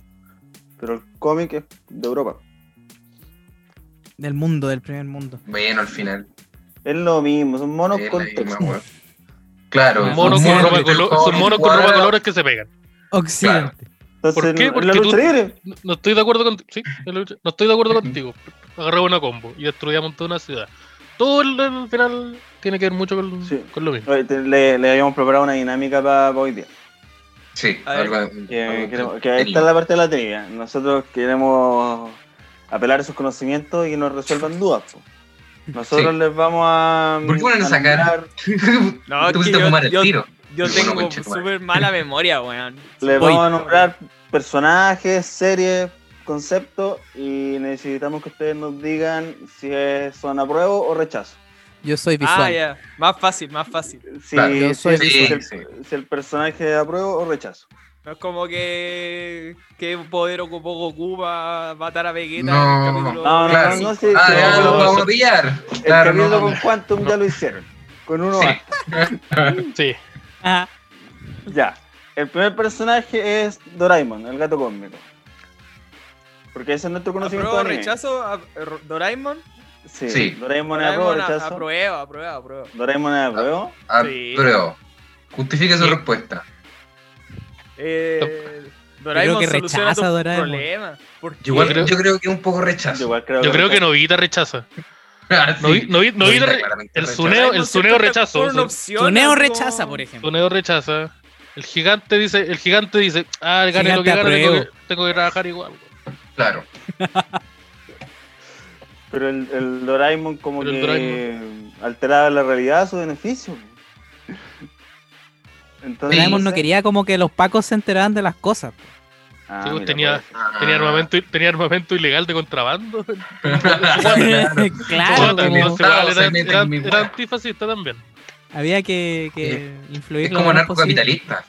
Pero el cómic es de Europa. Del mundo, del primer mundo. Bueno, al final. Es lo mismo, son monos la con. Claro. Son Monos Sí, con sí, ropa el colo- juego son monos con cuadra- ropa colores que se pegan. Occidente. Entonces, ¿Por qué? Porque tú-. No, no estoy de acuerdo contigo. Sí, no estoy de acuerdo contigo. Agarramos una combo y destruyamos toda una ciudad. Todo el- al final tiene que ver mucho con, Sí. con lo mismo. Le, le habíamos preparado una dinámica para hoy día. Sí, A ver, algo- Que, algo queremos- que ahí está la parte de la trivia. Nosotros queremos apelar a sus conocimientos y que nos resuelvan dudas. po. Nosotros Sí. les vamos a. ¿Por qué ponen a nombrar- No, Te yo- fumar el yo- tiro. Yo Bueno, tengo madre. súper mala memoria, weón. Les Voy. vamos a nombrar personajes, series, conceptos y necesitamos que ustedes nos digan si son apruebo o rechazo. Yo soy visual. Ah, ya. Más fácil, más fácil. Si, Claro, yo el- si visual. el, Sí, si el personaje apruebo o rechazo. No es como que. ¿Qué poder ocupó Goku para matar a Vegeta No, en el capítulo? no, no, Claro. no, sí, ah, sí, ya no, lo no, vamos no. a pillar. El Claro, capítulo no, con Quantum no. ya lo hicieron. Con uno Sí. más. Sí. Ah, Ya. El primer personaje es Doraemon, el gato cósmico. Porque ese es nuestro conocimiento ¿Apruebo, rechazo? a- er, ¿Doraemon? Sí. Sí. Doraemon es apruebo, Doraemon, a- rechazo. apruebo, apruebo, apruebo. Doraemon es apruebo. Sí. Justifique su Sí. respuesta. Eh, Doraemon que soluciona rechaza tus a Doraemon. problemas. ¿Por qué? Yo, igual, creo- yo creo que un poco Yo rechazo. igual creo Yo creo que. Novita rechaza. Ah, No, no, no el rechaza. suneo, el suneo rechazo. Suneo rechaza, por ejemplo. Suneo rechaza. El gigante dice, el gigante dice, ah, gane lo que Gigante gane, tengo que, tengo que trabajar igual. Claro. Pero el, el Doraemon como Pero el que alteraba la realidad a su beneficio. Entonces, Doraemon no quería como que los pacos se enteraran de las cosas. Ah, Sí, pues, mira, tenía-. Tenía Ah. armamento, tenía armamento ilegal de contrabando. claro, como- era, antifascista también. había que, que influir Es como narcocapitalista.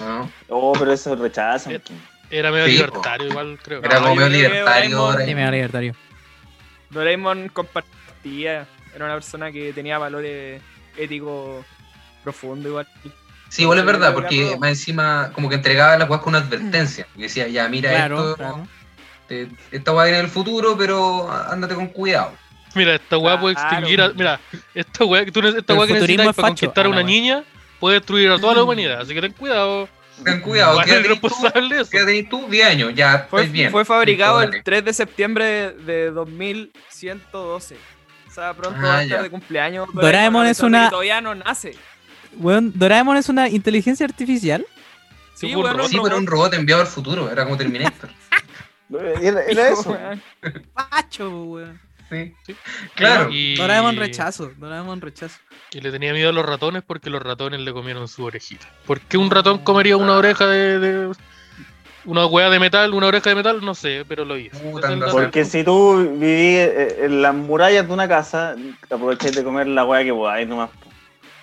¿no? Oh, pero eso rechazan. Era medio Sí, po. libertario, igual creo. Era No, como medio libertario. Doraemon- ahora. Sí, me da libertario. Doraemon compartía. Era una persona que tenía valores éticos profundos igual. Sí, igual es verdad, porque más encima como que entregaba las weas con una advertencia. Y decía, ya, mira Claro, esto, claro. te- esta va a venir en el futuro, pero ándate con cuidado. Mira, esta weá puede extinguir a. Mira, esta weá que tú esta weá que necesitas es para facho. conquistar a una niña puede destruir a toda la humanidad. Así que ten cuidado. Ten cuidado, ¿Cuál ¿qué responsable de eso? ¿Qué tenés tú? 10 años, ya, Fue, bien. fue fabricado Listo, el 3 de septiembre de 2112. O sea, pronto Ah, va a estar de cumpleaños. Doraemon es una- Todavía no nace. Weón, Doraemon es una inteligencia artificial. Sí, un weón, robot. Sí, pero un robot enviado al futuro, era como Terminator. Era, era eso. Pacho, weón. Sí. Sí. Claro. Y... Doraemon rechazo. Doraemon rechazo. Y le tenía miedo a los ratones porque los ratones le comieron su orejita. ¿Por qué un ratón comería una oreja de. de- una hueá de metal, una oreja de metal? No sé, pero lo Es dato. Porque si tú vivís eh, en las murallas de una casa, aprovecháis de comer la weá que podáis nomás.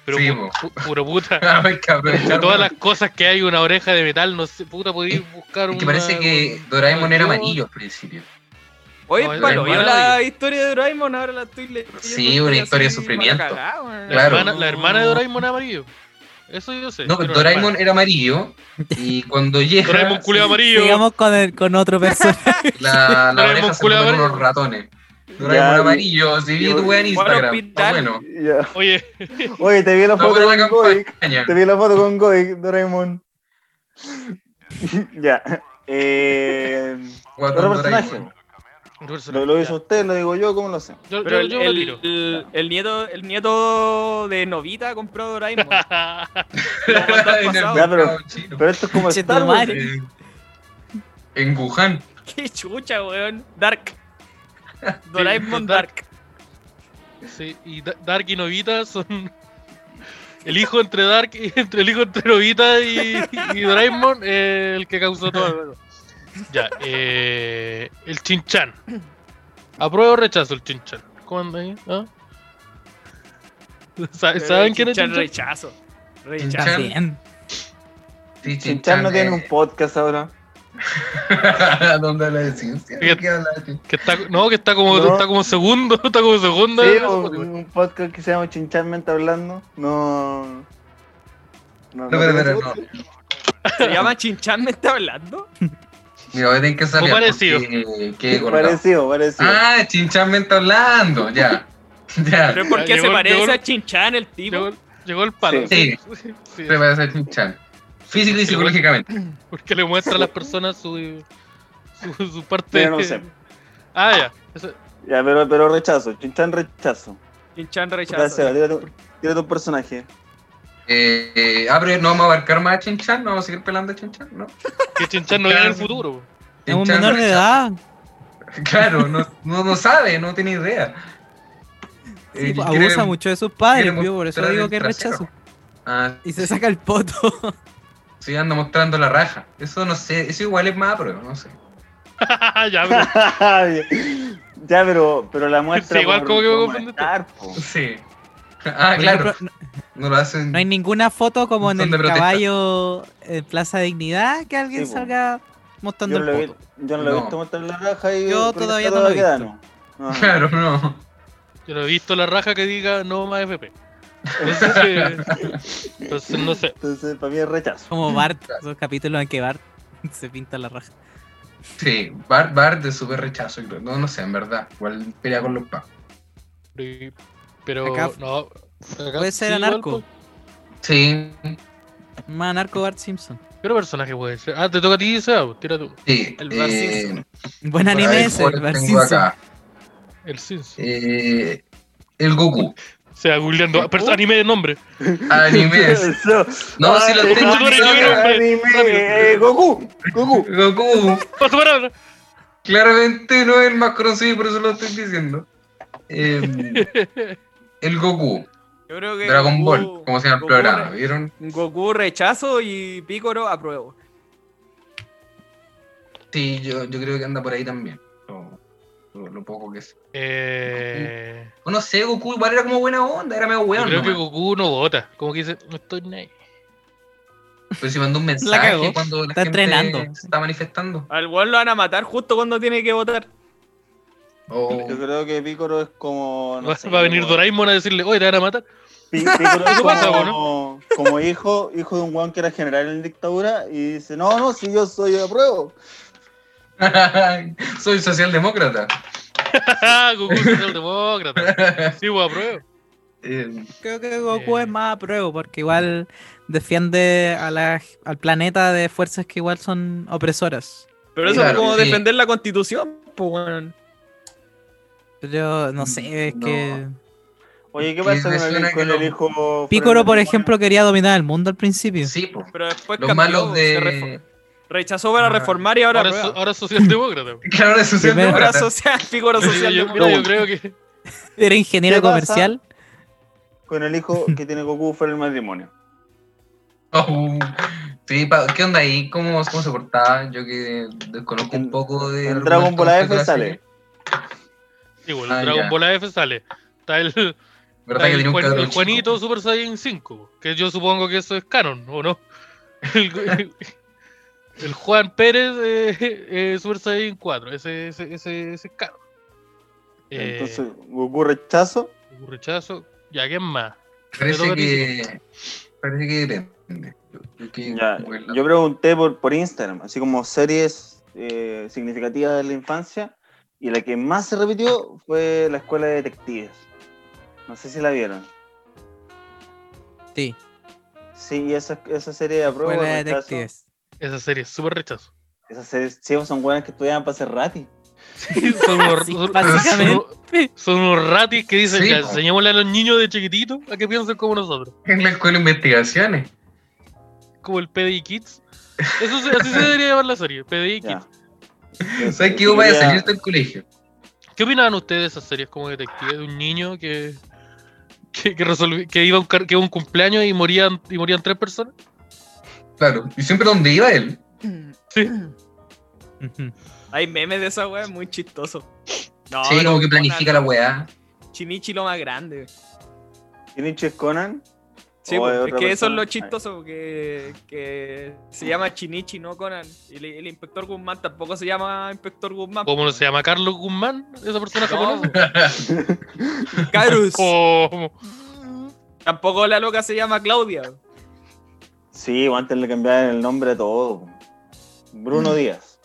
Pero, Sí, pu- pu- puro puta. De todas las cosas que hay, una oreja de metal, no sé, puta, podéis buscar Es una. que parece que un- Doraemon era amarillo al principio. Oye, No, palo, yo la de- historia de Doraemon ahora la estoy leyendo. Sí, una historia de sufrimiento. La, Claro. hermana, la hermana de Doraemon es amarillo. Eso yo sé. No, Doraemon era amarillo y cuando llega Doraemon culeo amarillo. Sigamos con, el, con otro personaje. la, la Doraemon oreja se amarillo. unos ratones. Doraemon Ya, amarillo, si vi tu wea en Instagram. Está bueno. Ya. Oye, Oye, te vi la No, foto la con Goik. Te vi la foto con Goik, Doraemon. ya. Eh, otro Doraemon. personaje. Lo, lo hizo usted, lo digo yo, ¿cómo lo sé? Yo, Pero yo, el, yo lo el- tiro. el- el nieto, el nieto de Novita compró Doraemon. Pero- esto es como Star Wars. Eh, En Wuhan. Qué chucha, weón. Dark. Doraemon Dark. Dark. Sí, y Da- Dark y Novita son el hijo entre Dark y entre el hijo entre Novita y, y Doraemon, eh, el que causó todo. Ya, eh, el Chinchan. ¿Apruebo o rechazo el Chinchan? ¿Cómo anda ahí? ¿Ah? ¿Sa- ¿Saben quién es Chinchan? Chinchan? Rechazo. Chinchan. Rechazo. Sí, Chinchan no tiene eh, un podcast ahora. ¿Dónde habla de ciencia? Fíjate. ¿Qué habla de Chinchan? Que está, no, que está como, No. está como segundo, está como segundo. Sí, un podcast que se llama Chinchanmente Hablando. No. No, No, pero, tiene pero, podcast. ¿Se llama Chinchan? ¿Me está hablando? Mira, voy a tener que salir. Parecido. porque colgado. Parecido, parecido. Ah, Chinchan me está hablando, ya. Ya. Pero es porque Llegó- se parece llegó- a Chinchan el tipo. Llegó, llegó el palo. Sí. Sí, sí, Se parece a Chinchan. Físico y psicológicamente. porque le muestra a las personas su, su, su parte. Pero no sé. Ah, ya. Eso- Ya, pero, pero rechazo. Chinchan rechazo. Chinchan Puta, rechazo. Seba, tírate, tírate un personaje. Eh, eh, ah, pero no vamos a abarcar más a Chinchan, no vamos a seguir pelando a Chinchan, ¿no? que Chinchan no viene en el futuro. Es un menor de edad. Claro, no, no, no sabe, no tiene idea. Sí, Eh, quiere- abusa mucho de sus padres, yo por eso digo que es trasero. rechazo. Ah, Y se saca el poto. sí, anda mostrando la raja. Eso no sé, eso igual es más, pero no sé. ya, pero ya, pero, pero la muestra. Sí, igual por- como que me. Sí. Ah, Por claro, ejemplo, no lo hacen. No hay ninguna foto como en el caballo en Plaza Dignidad que alguien Sí, salga mostrando Yo no, el lo he, poto. yo no lo he No. visto mostrar la raja y. Yo todavía no lo he visto. no. No. Claro, no. yo no he visto la raja que diga no más FP. Entonces, entonces no sé. Entonces, para mí es rechazo. Como Bart, esos capítulos en que Bart se pinta la raja. Sí, Bart, Bart de súper rechazo. creo. No, no sé, en verdad. Igual pelea con los pacos. Pero Acá- no. acá Puede ser sí, anarco. Sí, Más narco Bart Simpson. ¿Qué otro personaje puede ser? Ah, te toca a ti, Seba, tira tú. sí. El Bart eh, Simpson. Buen anime ese, ¿cuáles Bart Simpson. acá? El Sims. Eh, el Goku. O sea, googleando. pero anime de nombre. Animes. Eso. No, si lo tengo anime, anime, eh, Goku. Goku. Goku. Paso palabra. Claramente no es el más conocido por eso lo estoy diciendo. Eh, el Goku. Yo creo que Dragon Goku- Ball, como se llama el programa. ¿Vieron? Goku rechazo y Picoro apruebo. Sí, yo, yo creo que anda por ahí también. Lo, lo- lo poco que sé. Eh, O no sé, Goku igual era como buena onda, era medio weón. creo que. Goku no vota. Como que dice, no estoy ni ahí. Pero si mandó un mensaje cuando la Está gente entrenando. se está manifestando. Al weón lo van a matar justo cuando tiene que votar. Yo creo que Picoro es como. no va, sé, va a venir como- Doraemon a decirle, oye, te van a matar. Picoro es pasa, como, como hijo, hijo de un weón que era general en dictadura y dice: No, no, si yo soy apruebo. Soy socialdemócrata. Goku es socialdemócrata. Sí, pues apruebo. Eh, Creo que Goku es más a prueba porque igual defiende a la, al planeta de fuerzas que igual son opresoras. Pero eso Claro, es como sí. defender la constitución, pues, weón. Pero no sé, es No. que... Oye, ¿qué pasa con con el hijo? del por ejemplo, quería dominar el mundo al principio. sí, po. Pero después Los cambió, malos de. rechazó para Ah. reformar y ahora Ahora, es, ahora es socialdemócrata. Claro, es Ahora socialdemócrata. social, Mira, social. yo, mira, yo creo que Era ingeniero comercial. Con el hijo que tiene Goku fuera del matrimonio. Oh, sí, pa- ¿qué onda ahí? ¿Cómo, ¿Cómo se portaba? Yo que desconozco un poco de. En Dragon Ball la sale. Sí, bueno, Ah, el Dragon ya. Ball AF sale. Está el, está ¿Verdad que el, tenía un Juan- cabrón el Juanito Super Saiyan 5, que yo supongo que eso es canon, ¿o no? El, el Juan Pérez eh, eh, Super Saiyan 4, ese, ese, ese, ese es canon. Eh, Entonces, Goku rechazo. un rechazo. Ya, ¿quién más? Parece que. Parece que depende. Yo, que- Ya, pregunté por, por Instagram, así como series eh, significativas de la infancia, y la que más se repitió fue la escuela de detectives. No sé si la vieron. Sí, Sí, esa, esa serie de prueba. Escuela de detectives. Esa serie es súper rechazo. Esas series sí, son buenas que estudiaban para ser rati. son unos, Sí, son- básicamente. son- son unos ratis que dicen, Sí, po. enseñémosle a los niños de chiquititos a que piensen como nosotros. En la escuela de investigaciones. Como el PDI Kids. Eso así se debería llamar la serie, PDI Ya. Kids. ¿Sabes que vos vayas a salir del colegio? ¿Qué opinaban ustedes de esas series como detective? De un niño que que, que, resolvi- que iba a un, que iba a un cumpleaños y morían, y morían tres personas. Claro. Y siempre donde iba él. Sí. Hay memes de esa weá, muy chistoso. No, sí, como que planifica la weá. Chinichi lo más grande. ¿Shinichi es Conan? Sí, ¿O pues, es que eso es lo chistoso, que, que se llama Chinichi, no Conan. Y el, el inspector Guzmán tampoco se llama inspector Guzmán. ¿Cómo no se llama Carlos Guzmán? Esa persona No, japonesa. Carus. ¿Cómo? Tampoco la loca se llama Claudia. Sí, o antes le cambiaban el nombre a todo. Bruno Mm. Díaz.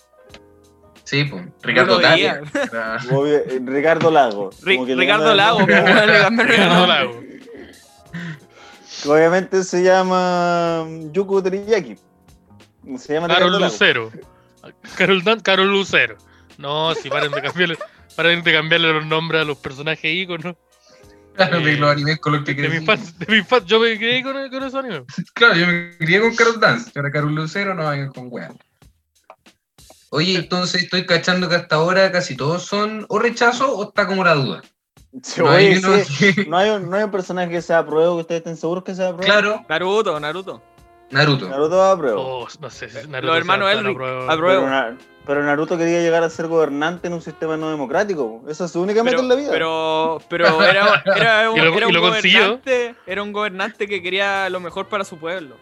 Sí, pues. Ricardo. Díaz. Eh, Ricardo Lago. Ricardo Lago, cambiaron Ricardo. Lago. Obviamente se llama Yuko Teriyaki. Se llama Carol. Lucero. Carol, Dan- Carol Lucero. No, si paren de cambiarle, paren de cambiarle los nombres a los personajes íconos. Claro, de los animes con los que De mi infancia, de mi infancia, yo me crié con, con esos animes. Claro, yo me crié con Carol Dance, ahora Carol Lucero no vayan con weá. Oye, entonces estoy cachando que hasta ahora casi todos son o rechazo o está como la duda. Sí, No hay sí, no, hay un, no hay un personaje que sea prueba, que ustedes estén seguros que sea prueba. Claro, Naruto, Naruto. Naruto. Naruto va a prueba. Oh, no sé, si Naruto Los hermanos Elric, a prueba. Pero, Na- pero Naruto quería llegar a ser gobernante en un sistema no democrático. Esa es su única meta Pero, en la vida. pero, pero era, era un, lo- era un gobernante, era un gobernante que quería lo mejor para su pueblo.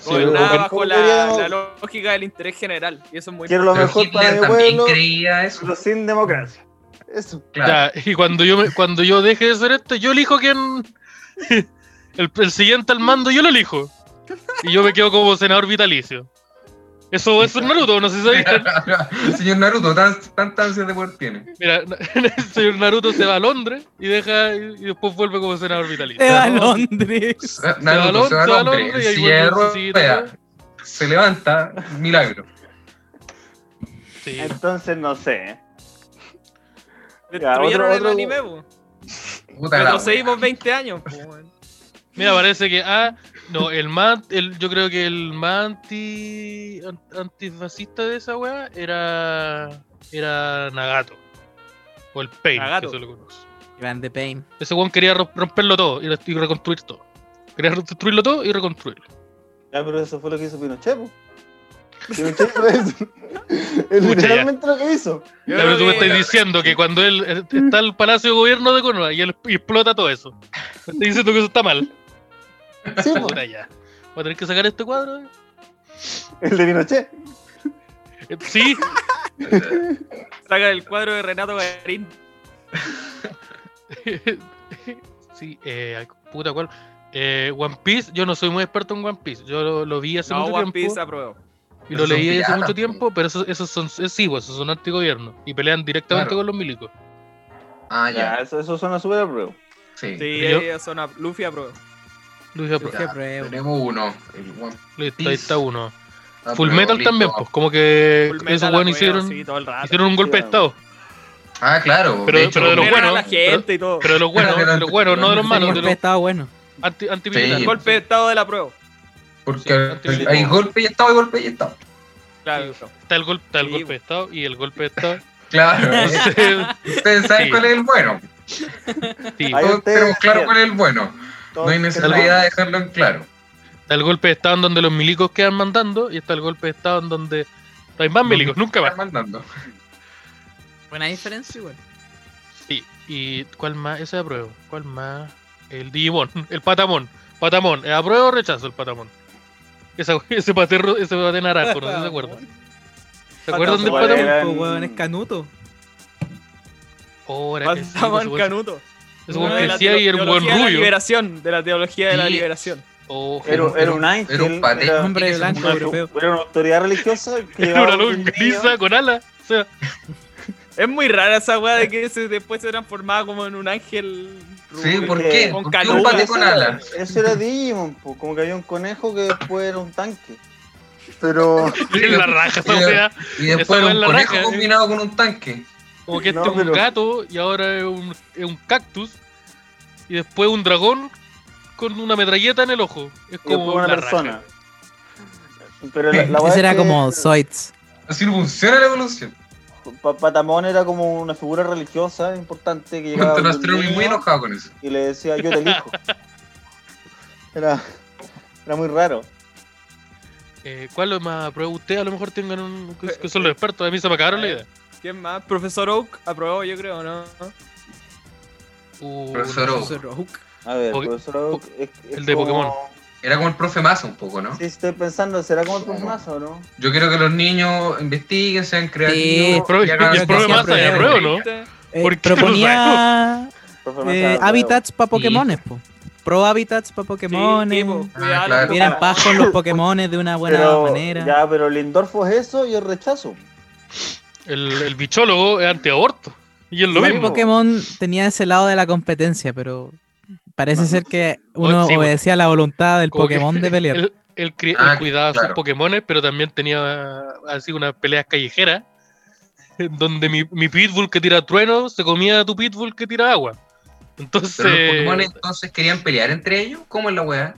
Sí, Gobernaba bajo ¿cómo la, queríamos- la lógica del interés general. Y eso es muy Quiero lo mejor para mi pueblo, creía eso. pero sin democracia. Eso. Claro. Ya, y cuando yo, me, cuando yo deje de ser este, yo elijo quién. El, el siguiente al mando, yo lo elijo. Y yo me quedo como senador vitalicio. Eso, es Naruto, no sé si sabían. Señor Naruto, tan- tanta ansia de poder tiene. Mira, el señor Naruto se va a Londres y deja y después vuelve como senador vitalicio. Se va a Londres. Naruto se va a se va a Londres, y ahí se levanta, milagro. Sí. Entonces no sé. Destruyeron otro- el otro- anime, po. Puta la Retrocedimos wea. 20 años, po. Mira, parece que ah, no, el más, el, yo creo que el más anti, an- antifascista de esa weá era era Nagato. O el Pain, Nagato. que se lo conoce. Iván de Pain. Ese weón quería ro- romperlo todo y reconstruir todo. Quería destruirlo todo y reconstruirlo. Ya, pero eso fue lo que hizo Pinochet. Es literalmente lo que hizo. Pero tú me estás diciendo que cuando él eh, está el Palacio de Gobierno de Konoha y él explota todo eso. Me estás diciendo que eso está mal. Sí, ya. Voy a tener que sacar este cuadro. eh. El de Pinochet. Eh, Sí, Saca el cuadro de Renato Garín. sí, eh, puta cual. Eh, One Piece, yo no soy muy experto en One Piece. Yo lo, lo vi hace No, mucho One tiempo Piece apruebo. Y lo Esos son leí hace mucho po. tiempo, pero esos, esos son, eh, sí, pues, esos son antigobierno y pelean directamente Claro. con los milicos. Ah, Ya, ya. eso, eso suena súper a prueba. Sí. Sí, Yo- ellos son a Luffy a aprueba. Qué Ya, prueba. Tenemos uno. el One Listo, ahí está uno. Piece. Full Apruebo, Metal listo. también, pues, como que Full esos a prueba, hicieron, sí, hicieron un golpe de Sí, estado. Ah, claro. Pero- de hecho, pero de los a buenos, la gente y todo. Pero de los buenos, de los buenos, no de los malos, de golpe los estaba bueno. anti, Sí. golpe de estado de la prueba. Porque Sí, hay golpe y estado y golpe y estado. Claro. Está el, golpe, está el Sí, golpe de estado y el golpe de estado. Claro. Ustedes saben Sí. cuál es el bueno. sí, Ahí Todos tenemos claro cuál es el bueno. No hay necesidad de dejarlo en claro. está el golpe de estado en donde los milicos quedan mandando y está el golpe de estado en donde no hay más milicos, nunca más. Mandando. Buena diferencia igual. Sí, y ¿cuál más? Ese apruebo. ¿Cuál más? El Digimon, el Patamón. Patamón, ¿eh, ¿apruebo o rechazo el Patamón? Esa- ese paterro, ese paté naranjo, no sé si se acuerdan. ¿Se acuerdan del Patamón Patamón? era- Pues, weón, es canuto. Oh, era que sí, weón- Canuto. crecía y era un buen teología de la rubio. liberación, de la teología de la liberación. Oh, Era, era un ángel. Era un paté. Era, Hombre blanco europeo. era una autoridad religiosa que Era una luz un gris con alas. O sea, Es muy rara esa weá de que se, después se transformaba como en un ángel. Sí, rubio. ¿por qué? con ¿Por qué un paté con alas? Ese era Digimon, po, como que había un conejo que después era un tanque. Pero. en la raja esa Y-. Y después era un la conejo raja, ¿eh? combinado con un tanque. Como que este No, es un pero- gato y ahora es un, es un cactus. Y después un dragón con una metralleta en el ojo. Es y como una la persona. raja. Pero la, la Ese es era que como Zoids. Así no funciona la evolución. Pa- Patamón era como una figura religiosa importante que llegaba un muy niño enojado con eso. y le decía yo te elijo. Era, era muy raro. Eh, ¿Cuál es más aprueba usted? A lo mejor tengan un. que, que son los expertos. A mí se me acabaron la idea. ¿Quién más? Profesor Oak aprobó, yo creo, ¿no? Uh, Profesor no Oak. sé. Profesor Oak. A ver, profesor Oak, es- es el de como- Pokémon. Era como el profe Massa un poco, ¿no? Sí, estoy pensando, ¿será como el profe Massa o no? Yo quiero que los niños investiguen, sean creativos. el pro- y el profe. Massa de apruebo, ¿no? Eh, ¿Por qué lo proponía eh, hábitats para Pokémones, po. Pro hábitats para Pokémones. Sí, po, Ah, claro. Vienen po. paz con los Pokémones de una buena pero, manera. Ya, pero Lindorfo es eso y el rechazo. El, el bichólogo es antiaborto. Y es lo Sí, mismo. Pokémon tenía ese lado de la competencia, pero parece ser que uno sí, po. obedecía la voluntad del Como Pokémon de pelear. Él, Ah, cuidaba a sus claro. Pokémones, pero también tenía así unas peleas callejeras. en Donde mi, mi pitbull que tira trueno se comía a tu pitbull que tira agua. Entonces. Pero los Pokémon entonces querían pelear entre ellos. ¿Cómo es la weá?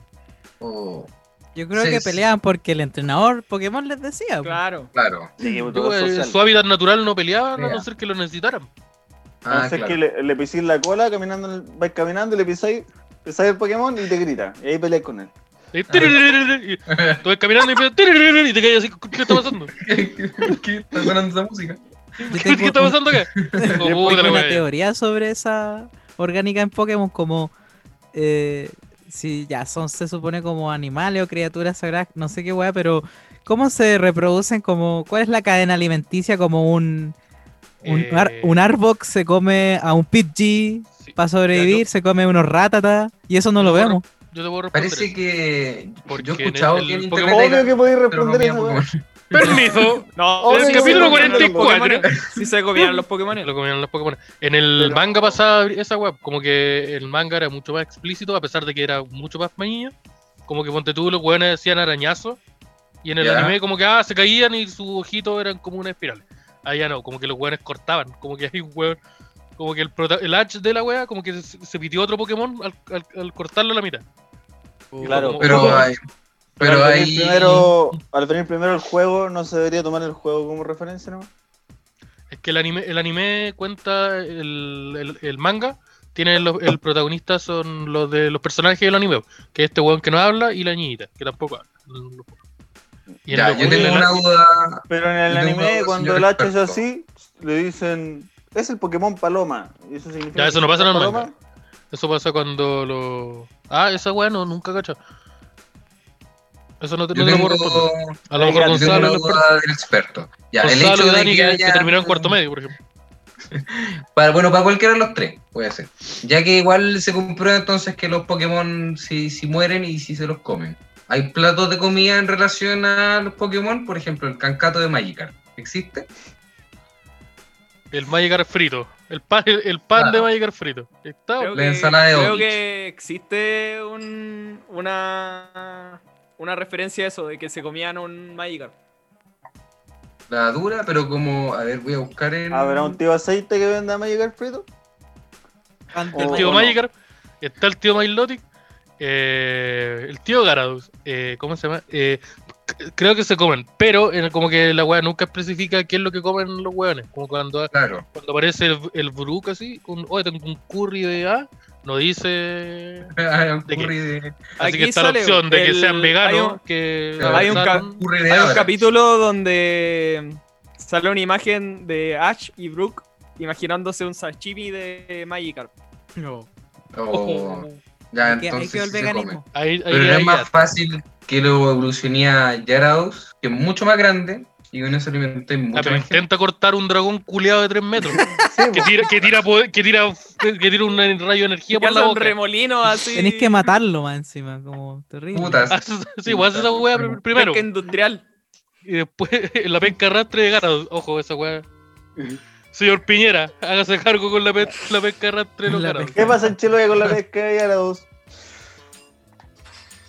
O. Yo creo sí, que sí. peleaban porque el entrenador Pokémon les decía. Claro. Claro. Sí, digo, todo es eh, su hábitat natural no peleaban, a Ya. no ser que lo necesitaran. Ah, Entonces claro. que le, le pisís la cola caminando, en el- vais caminando y le pisáis, pisáis el Pokémon y te grita. Y ahí peleáis con él. Y tú vas caminando y te caes así, ¿qué está pasando? ¿Qué, qué está sonando esa música? ¿Qué tengo está pasando acá? Tengo la una teoría sobre esa orgánica en Pokémon como eh, si ya son se supone como animales o criaturas sagradas, no sé qué weá, pero ¿cómo se reproducen como cuál es la cadena alimenticia como un un, Eh, ar- un Arbok se come a un Pidgey sí. para sobrevivir, se come unos Ratata y eso no lo Yo vemos. Yo te puedo responder. Parece que. Porque yo he en escuchado el- que en el internet. Pokémon- Obvio que podéis responder eso. Permiso. No, En sí, el capítulo sí, 44. Si se comían los Pokémon. Lo comían los Pokémon. En el Pero- manga pasaba esa web, como que el manga era mucho más explícito, a pesar de que era mucho más niño. Como que ponte tú, los weones decían arañazo. Y en el Ya. anime, como que ah, se caían y sus ojitos eran como una espiral. Allá no, como que los weones cortaban. Como que hay un weón. Como que el, prota- el H de la wea, como que se, se pitió otro Pokémon al, al- al cortarlo a la mitad. Claro, como- Pero como- hay. Pero al venir hay. Primero, al venir primero el juego, no se debería tomar el juego como referencia, ¿no? Es que el anime, el anime cuenta el, el- el manga, tiene los- el protagonista son los de los personajes del anime, que es este weón que no habla y la niñita, que tampoco habla. Y en Ya, los yo tengo juegos- una duda. Pero en el anime, cuando el H es así, le dicen, es el Pokémon Paloma. Y eso significa Ya, eso que no pasa en el manga. Eso pasa cuando lo. Ah, esa weá no, nunca cacha. Eso no te, Yo no te lo tengo, puedo responder. A lo mejor yo tengo Gonzalo, una el duda del experto. Ya, el Gonzalo hecho y de Dani que, que, que haya- terminaron cuarto medio, por ejemplo. Para, bueno, para cualquiera de los tres, puede ser. Ya que igual se comprueba entonces que los Pokémon si, si mueren y si se los comen. ¿Hay platos de comida en relación a los Pokémon? Por ejemplo, el cancato de Magikarp. ¿Existe? El Magikarp frito. El pan, el, el pan Claro. de Magikarp frito. Está, Creo La que, ensalada de creo que existe un, una, una referencia a eso, de que se comían un Magikarp. La dura, pero como. A ver, voy a buscar en. ¿Habrá un tío aceite que venda Magikarp frito? El tío. Magikarp. Está el tío Milotic. Eh, el tío Garados. eh, ¿Cómo se llama? Eh, creo que se comen. Pero eh, como que la weá nunca especifica qué es lo que comen los weones. Como cuando, Claro. cuando aparece el, el Brook así. Con, Oye, tengo un curry de A. No dice. Hay un ¿De qué? curry de. Así Aquí que está la opción de que sean veganos. hay un- que hay un avanzaron. curry de Hay un capítulo donde sale una imagen de Ash y Brooke imaginándose un sashimi de Magikarp. No. Oh, ya, Hay que, hay entonces sí se veganismo. Ahí, ahí, Pero es ahí más ya. fácil que lo evolucionía Gyarados, que es mucho más grande, y con eso alimenté Ah, mucho pero más gente. intenta cortar un dragón culeado de 3 metros. que tira, que tira, que tira, que tira un rayo de energía por la un boca. remolino así. Tenés que matarlo más encima, como terrible. Putas. sí, pues hace esa weá pr- primero. Pesca industrial. Y después la pesca arrastre de Garados. Ojo, esa weá. Señor Piñera, hágase cargo con la, pe- la pesca arrastre de los La Garados. pesca. ¿Qué pasa en Chiloé con la pesca y a dos?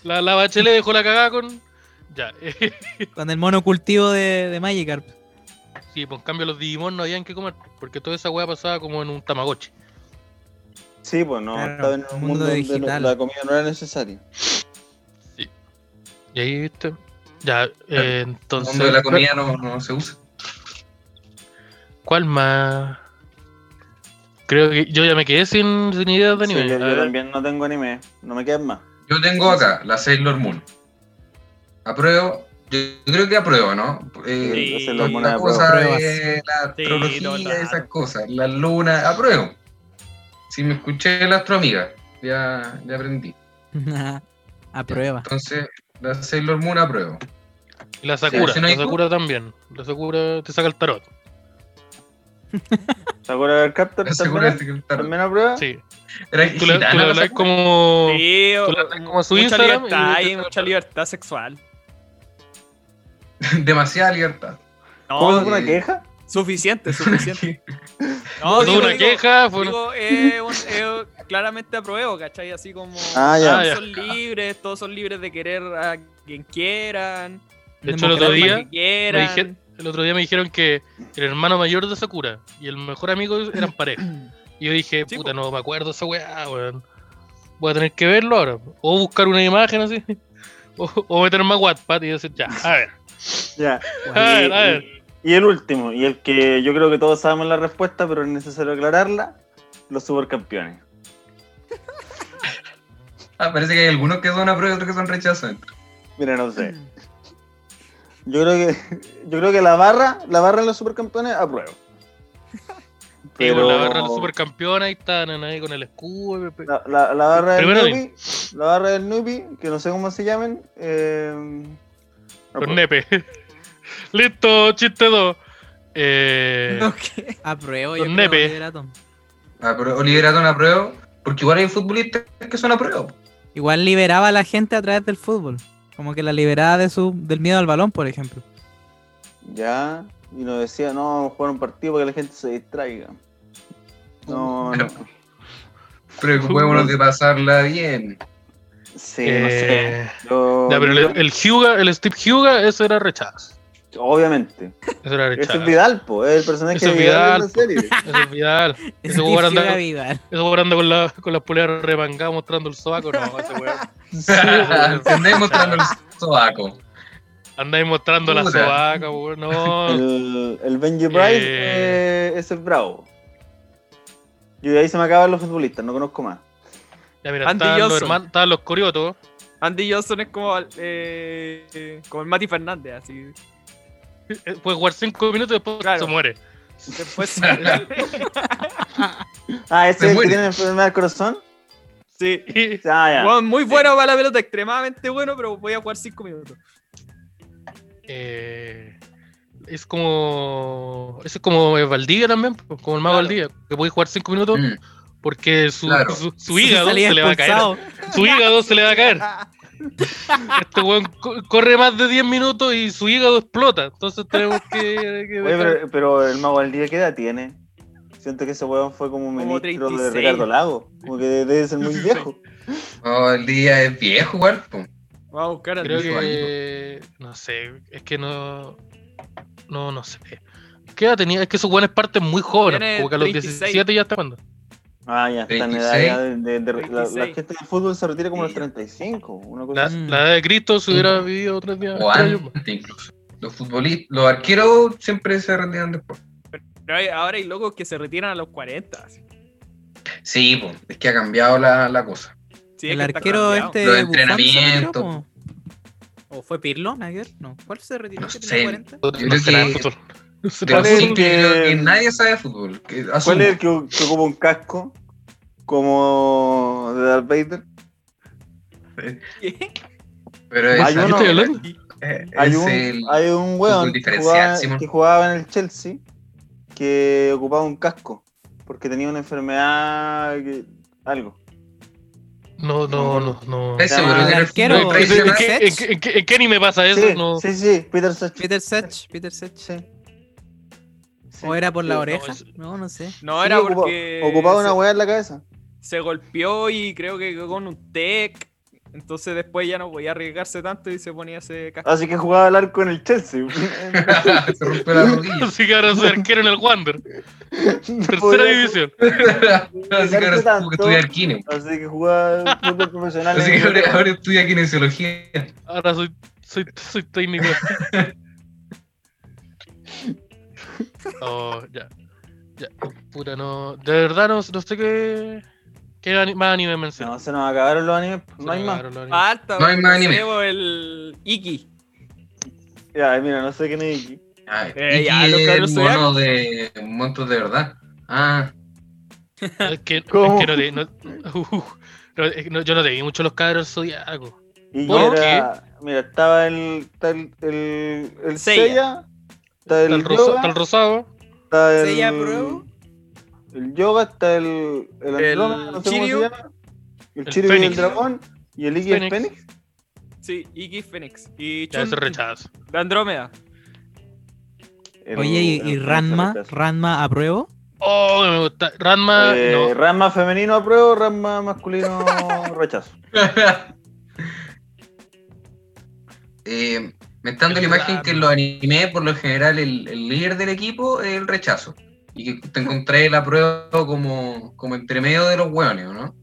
La, la bachelet dejó la cagada con. Ya. Con el monocultivo de, de Magikarp. sí, pues en cambio los Digimon no habían que comer. Porque toda esa weá pasaba como en un Tamagotchi. Sí, pues no, Claro, estaba en un un mundo, mundo donde digital. la comida no era necesaria. Y ahí, viste. Ya, eh, El entonces. mundo de la comida no, no se usa. ¿Cuál más? Creo que yo ya me quedé sin, sin ideas de Sí, anime. yo, también no tengo anime, no me quedan más. Yo tengo acá la Sailor Moon. Apruebo. Yo creo que apruebo, ¿no? Eh, Sí, la cosa de la Sí, astrología, total. esas cosas, la luna, apruebo. Si me escuché la astroamiga, ya, ya aprendí. A prueba. Entonces, la Sailor Moon apruebo. y la Sakura, si no hay la Sakura también. La Sakura te saca el tarot. ¿Sakura del Captor también, es que está- también aprueba? Sí. Era Tú le, tú le la hablas como. Sí, tú le hablas como a su mucha Instagram libertad y- y mucha libertad sexual. Demasiada libertad. ¿Cómo No, es una queja? suficiente, suficiente. Fue No, digo, una digo, queja, fue digo, eh, un- eh, claramente apruebo, ¿cachai? Así como Ah, ya. Ah, ya. son libres, todos son libres de querer a quien quieran, De hecho, el otro día me dije- el otro día me dijeron que el hermano mayor de Sakura y el mejor amigo eran pareja. Y yo dije, Sí, puta, po. no me acuerdo esa weá, weón. Voy a tener que verlo ahora. O buscar una imagen así. O, o meterme a Wattpad y decir, ya, a ver. Ya. A ver, a ver. Y el último, y el que yo creo que todos sabemos la respuesta, pero es necesario aclararla, los supercampeones. Ah, parece que hay algunos que son apruebo y otros que son rechazos. Mira, no sé. Yo creo que yo creo que la barra, la barra en los supercampeones apruebo. Con la barra de los supercampeones ahí están ahí con el escudo. La, la- la barra del Nubi, la barra del Nubi, que no sé cómo se llamen. Eh, apruebo. nepes. Listo, chiste 2. Eh, No, ¿qué? A prueba, Los yo Atom apruebo, porque igual hay futbolistas que son apruebo. Igual liberaba a la gente a través del fútbol. Como que la liberaba de su, del miedo al balón, por ejemplo. Ya. Y nos decía, no, vamos a jugar un partido para que la gente se distraiga. No, no. Preocupémonos de pasarla bien. Sí, no sé. eh, Yo- ya, pero el, yo- el Hyuga, el Steve Hyuga, ese era rechazo. Obviamente. Ese era es Vidal, po, es el personaje Ese es de Vidal, Vidal, de la serie. Ese es Vidal. Ese weón anda, con, la, con las poleras remangadas mostrando el sobaco. No, ese weón. Andé mostrando el sobaco. Ahí mostrando la sobaca, weón. No. El, el Benji Price, Eh. eh, es bravo. Y de ahí se me acaban los futbolistas, no conozco más. Ya mira, Andy estaban los, hermanos, estaban los coriotos. Andy Johnson es como, eh, como el Mati Fernández, así. Eh, Puede jugar 5 minutos y después Claro. se muere. Después, Ah, ese Se es el que tiene enfermedad del corazón. sí. Ah, muy bueno para la pelota, extremadamente bueno, pero voy a jugar 5 minutos. eh, es como. Es como Valdivia también, pues, como el mago Claro. Valdivia, que puede jugar 5 minutos Mm. porque su, Claro. su, su hígado se le va a caer. Su hígado se le va a caer. Este weón co- corre más de 10 minutos y su hígado explota. Entonces tenemos que. que Oye, pero, pero el mago al día, ¿qué edad tiene? Siento que ese weón fue como Como ministro de 36. Ricardo Lago. Como que debe ser muy viejo. Oh, el día es viejo, igual. po. Vamos a buscar al Creo que. No sé, es que no. No, no sé. ¿Qué edad tenía? Es que esos buenos parten muy jóvenes. Como que a los 36. 17 ya está jugando. Ah, ya está en edad 26. ya de, de- de- la, la 26. gente del fútbol se retira como a los Sí. 35. Una cosa La, así. La edad de Cristo se hubiera vivido tres días. O antes incluso. Los futbolistas, los arqueros siempre se retiran después. Pero hay- ahora hay locos que se retiran a los 40. así. Sí, po, es que ha cambiado la, la cosa. Sí, el arquero este. Los entrenamientos. ¿O fue Pirlo, Nager? No. ¿Cuál se retiró? No ¿Que sé. tenía 40? Yo No creo de que- de es el que- que nadie sabe de fútbol. Que ¿Cuál es el que, que ocupa un casco? Como de Darth Vader. ¿Qué? Pero Hay esa- ¿Qué uno- eh, Hay un, el- hay un weón que jugaba, Simón. que jugaba en el Chelsea que ocupaba un casco porque tenía una enfermedad, que- algo. No, no, no. no. ¿Estás Se seguro llama que en el arquero, fútbol ¿En qué- en tradicional- qué- en qué- en qué- en qué anime pasa eso? Sí, no. sí, sí, Peter Sech. Peter Sech. Peter Sech. Sí. Sí. ¿O era por la Sí. oreja? es- No, no sé. No, era porque. Ocupaba una weá en la cabeza. se golpeó y creo que con un tech. Entonces después ya no podía arriesgarse tanto y se ponía ese casco. Así que jugaba al arco en el Chelsea. se rompió la rodilla. Así que ahora soy arquero en el Wander. Tercera Podía- división. Así que ahora tanto. que estudiar kine. Así que jugaba fútbol profesional. Así que ahora estudia kinesiología. Ahora soy, soy, soy técnico. Oh, ya. Ya. Puta, no. De verdad no, no sé qué. ¿Qué ani- más anime mencionar? No, se nos acabaron los animes. No hay más. Falta, No hay más anime. sé, po, el Iki. Ya, mira, no sé quién es Iki. Ah, Eh, Iki ya, los es cabros mono de monstruos de verdad. Ah, Es que, es que no te. No, uh, no, es que no- yo no te vi mucho los cabros zodiacos. Iki ¿Por era. Mira, estaba el. Está el. El, el Seiya. Está el, el, rosa- yoga. está el rosado. Está el. Seiya Pro. El yoga, está el. El El Andrómeda, no sé Chiryu. cómo se llama. El El Chiryu y el Fénix. dragón. Y el es Fénix. Fénix. Sí, Iki Phoenix. Y Ya Chun rechazo. de Andrómeda. El- Oye, ¿y, y Ranma? ¿Ranma apruebo? Oh, me gusta. Ranma. Eh, no. Ranma femenino apruebo, Ranma masculino rechazo. eh, me está dando la imagen que en los animes, por lo general, el, el líder del equipo es el rechazo. Y que te encontré la prueba como, como entre medio de los hueones, ¿o ¿no?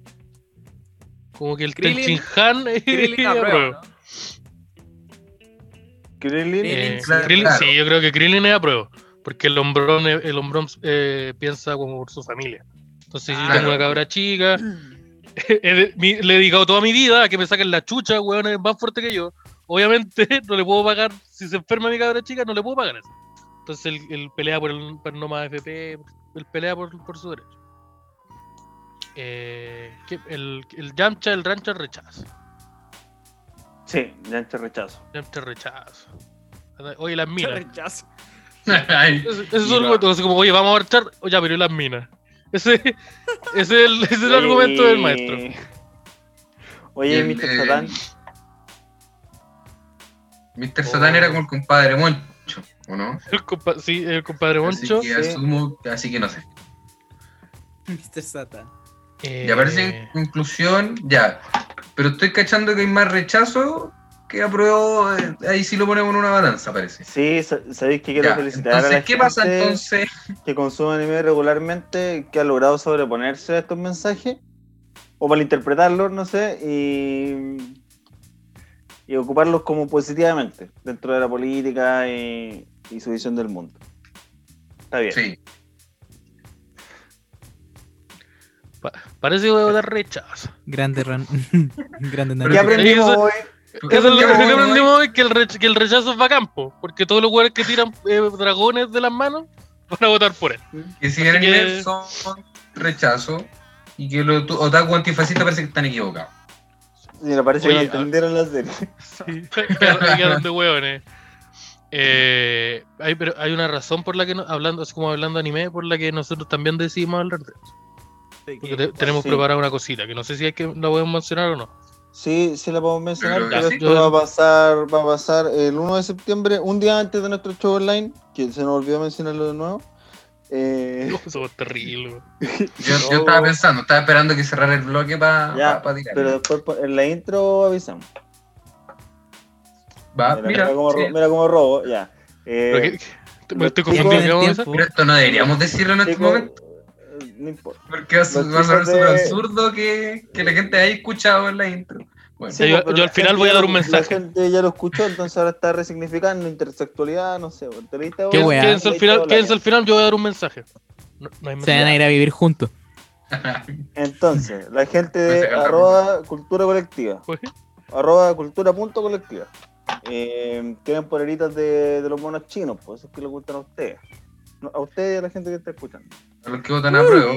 Como que el Krillin- Han. Krillin a prueba, ¿no? Krillin. Eh, Claro, Krillin- claro. Sí, yo creo que Krillin es a prueba. Porque el hombrón, el hombrón eh, piensa como por su familia. Entonces, si Ah, yo tengo una cabra chica, le he dedicado toda mi vida a que me saquen la chucha, weón, es más fuerte que yo. Obviamente, no le puedo pagar, si se enferma mi cabra chica, no le puedo pagar eso. Entonces, él, él pelea por el por no más FP, él pelea por, por su derecho. Eh, el, el Yamcha, el Rancho, rechazo. Sí, Yancha rechazo. Yamcha, rechazo. Oye, las minas. Rechazo. Ese es va. argumento, así como, oye, vamos a marchar, oh, ya, pero ¿y las minas? Ese, ese es el, ese es el argumento del maestro. Oye, Mr. eh, Satan. Mr. Satan era como el compadre Moncho, ¿o no? El compa- sí, el compadre Moncho. Así que asumo, así que no sé. Mr. Satan. eh, Ya parece en conclusión, ya. Pero estoy cachando que hay más rechazo que apruebo. eh, Ahí sí lo ponemos en una balanza, parece. Sí, sa- sabéis que quiero Ya, felicitar a la ¿qué pasa entonces? que consume anime regularmente, que ha logrado sobreponerse a estos mensajes, o malinterpretarlos, no sé, y, y ocuparlos como positivamente dentro de la política y, y su visión del mundo. Está bien. Sí. pa- parece que voy a votar rechazo. Grande Ran. Grande ¿Qué aprendimos Eso- hoy? Eso es lo que aprendimos hoy, que el, rech- que el rechazo es va campo. Porque todos los jugadores que tiran eh, dragones de las manos van a votar por él. Que si Así anime que- son rechazo y que los otaku antifascistas parece que están equivocados. Me parece Oye, que no entendieron la serie. Sí, quedaron quedaron de hueones. Eh, hay, pero hay una razón por la que, no- hablando, es como hablando de anime, por la que nosotros también decidimos hablar de eso. Porque te- tenemos sí. preparada una cosita, que no sé si hay que la podemos mencionar o no. Sí, sí la podemos mencionar, Pero esto va a pasar, va a pasar el 1 de septiembre, un día antes de nuestro show online, que se nos olvidó mencionarlo de nuevo. Eh, Eso es terrible. Yo, yo estaba pensando, estaba esperando que cerrara el bloque para ya, tirar. pero después po- en la intro avisamos. Va, Mira, mira, mira cómo, sí. ro- mira cómo robo, ya. Eh, estoy. ¿qué a tiempo. hacer? Pero esto no deberíamos decirlo en este chicos, momento, eh, no importa. porque va a chicos súper absurdo que, que la gente haya escuchado en la intro. Bueno, Sí, yo- al final voy a dar un mensaje. La gente ya lo escuchó, entonces ahora está resignificando intersexualidad, no sé. leíste Qué. Quédense al final, quédense al final, yo voy a dar un mensaje. No, no hay Se van a ir a vivir juntos. Entonces, la gente Pues de arroba cultura colectiva, arroba cultura punto colectiva, eh, tienen poleritas de, de los monos chinos, pues eso es que les gustan a ustedes. A ustedes y a la gente que está escuchando. a los que votan a prueba.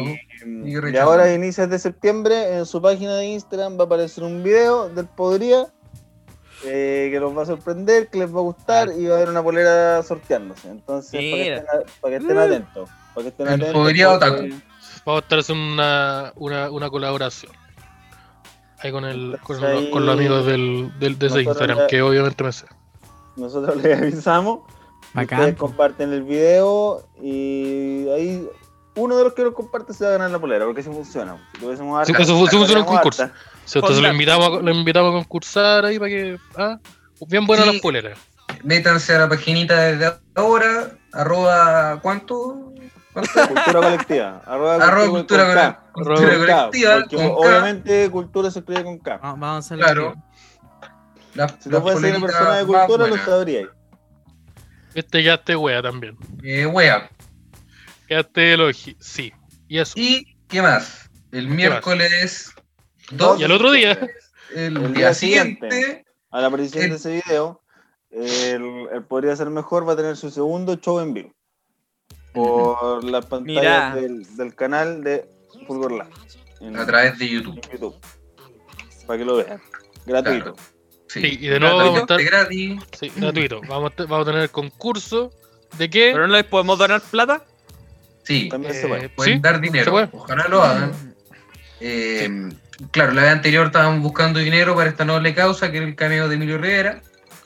Y, ahora, a inicios de septiembre, en su página de Instagram va a aparecer un video del Podría eh, que los va a sorprender, que les va a gustar y va a haber una polera sorteándose. Entonces, para que Mira. estén, a- para que estén atentos. Para que estén El atentos. Podría Otaku. Vamos a estar haciendo una, una, una colaboración. Ahí con, el, con, los, ahí- con los amigos del, del, de ese Instagram, que obviamente me sé. Nosotros les avisamos. Bacán. Ustedes comparten el video y ahí uno de los que lo comparte se va a ganar la polera, porque funciona. Si tuviésemos Sí, harta- eso fu- sí funciona en concurso. harta, Entonces lo invitamos, a, lo invitamos a concursar ahí para que. Ah, bien buenas Sí. las poleras. Métanse a la paginita desde ahora, arroba, ¿cuánto? ¿Cuánto? Cultura colectiva. Arroba, arroba con cultura, K. Cole- cultura Con K, colectiva, porque con K. obviamente cultura se escribe con K. Va- Vamos a Claro. Las, Si no fuese una persona de cultura, lo buenas. sabríais. Este ya este wea también. Eh, wea. Quedaste elogi. Sí. Y eso. ¿Y qué más? El miércoles 2. Y al otro día. El, El día, día siguiente. siguiente. A la aparición El- de ese video, el, el Podría Ser Mejor va a tener su segundo show en vivo. Por las pantallas del, del canal de Fulgor Lab. En, A través de YouTube. YouTube. Para que lo vean. Gratuito. Sí, Sí, y de nuevo vamos a estar- de gratis. Sí, gratuito. Vamos a, te- vamos a tener concurso de qué. ¿Pero no les podemos donar plata? Sí, También se Eh, puede. pueden sí, dar se dinero. puede. Ojalá lo hagan. Eh, Claro, la vez anterior estaban buscando dinero para esta noble causa, que era el cameo de Emilio Rivera.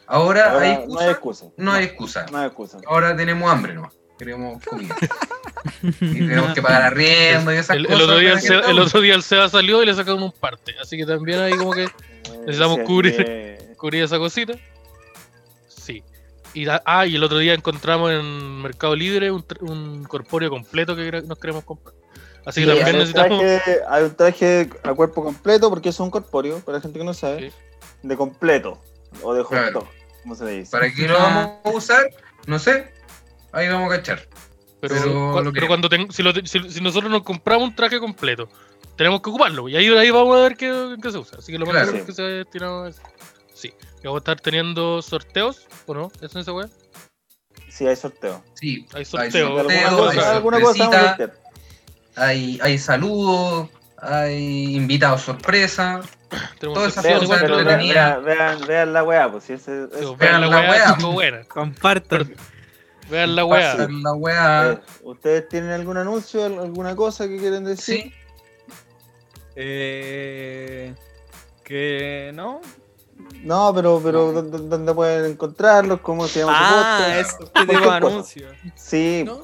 Ahora, Ahora, hay no excusa. hay excusa. No hay excusa. No hay excusa. Ahora tenemos hambre, ¿no? Queremos comida. y tenemos que pagar arriendo y esas El, el cosas. otro día el, Seba, el otro día el Seba salió y le sacaron un parte. Así que también ahí como que Necesitamos Sí, cubrir. Cubrir esa cosita. Sí. Y, ah, y el otro día encontramos en Mercado Libre un, un corpóreo completo que nos queremos comprar. Así que Sí, también hay, un necesitamos. traje, hay un traje a cuerpo completo, porque es un corpóreo, para la gente que no sabe, de completo. O de Claro. dog, como se le dice. ¿Para qué lo vamos a usar? No sé. Ahí vamos a cachar. Pero, Pero lo cuando ten- si, lo te- si- si nosotros nos compramos un traje completo, tenemos que ocuparlo. Y ahí, ahí vamos a ver qué, se usa. Así que lo más Claro. es que se haya destinado a eso. Y vamos a estar teniendo sorteos, ¿o no? ¿Es en esa weá? Sí, hay sorteo. Sí, Hay hay sorteo. De sorteo, alguna hay cosa, alguna cosa hay, hay saludos, hay invitados sorpresa. Todas esas cosas entretenidas. vean, vean, vean la weá, pues si ese, Sí, vean la weá, buena. Compartan. Vean la weá. La weá. eh, ¿Ustedes tienen algún anuncio, al- alguna cosa que quieren decir? Sí. Eh, que no. No, pero, pero ¿dónde, dónde pueden encontrarlos? ¿Cómo se llama su Ah, podcast? eso, tipo de Cualquier cosa. anuncio. Sí, ¿No?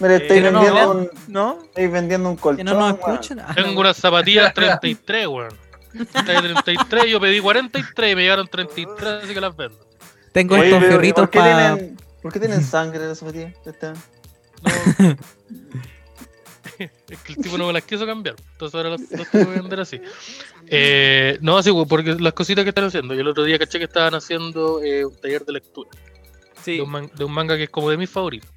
mira, estáis Eh, vendiendo, no. un, ¿No? estáis vendiendo un Que colchón. no nos escuchan. Ah, Tengo unas zapatillas 33, weón. Talla 33, yo pedí 43 y me llegaron 33, así que las vendo. Tengo Oye, estos pero, ¿y fierritos ¿por qué, para. tienen, ¿Por qué tienen sangre las zapatillas? No. Es que el tipo no me las quiso cambiar. Entonces ahora las, las tengo que vender así. Eh, no, así, porque las cositas que están haciendo. Y el otro día caché que estaban haciendo eh, un taller de lectura. Sí, De, un man- de un manga que es como de mis favoritos.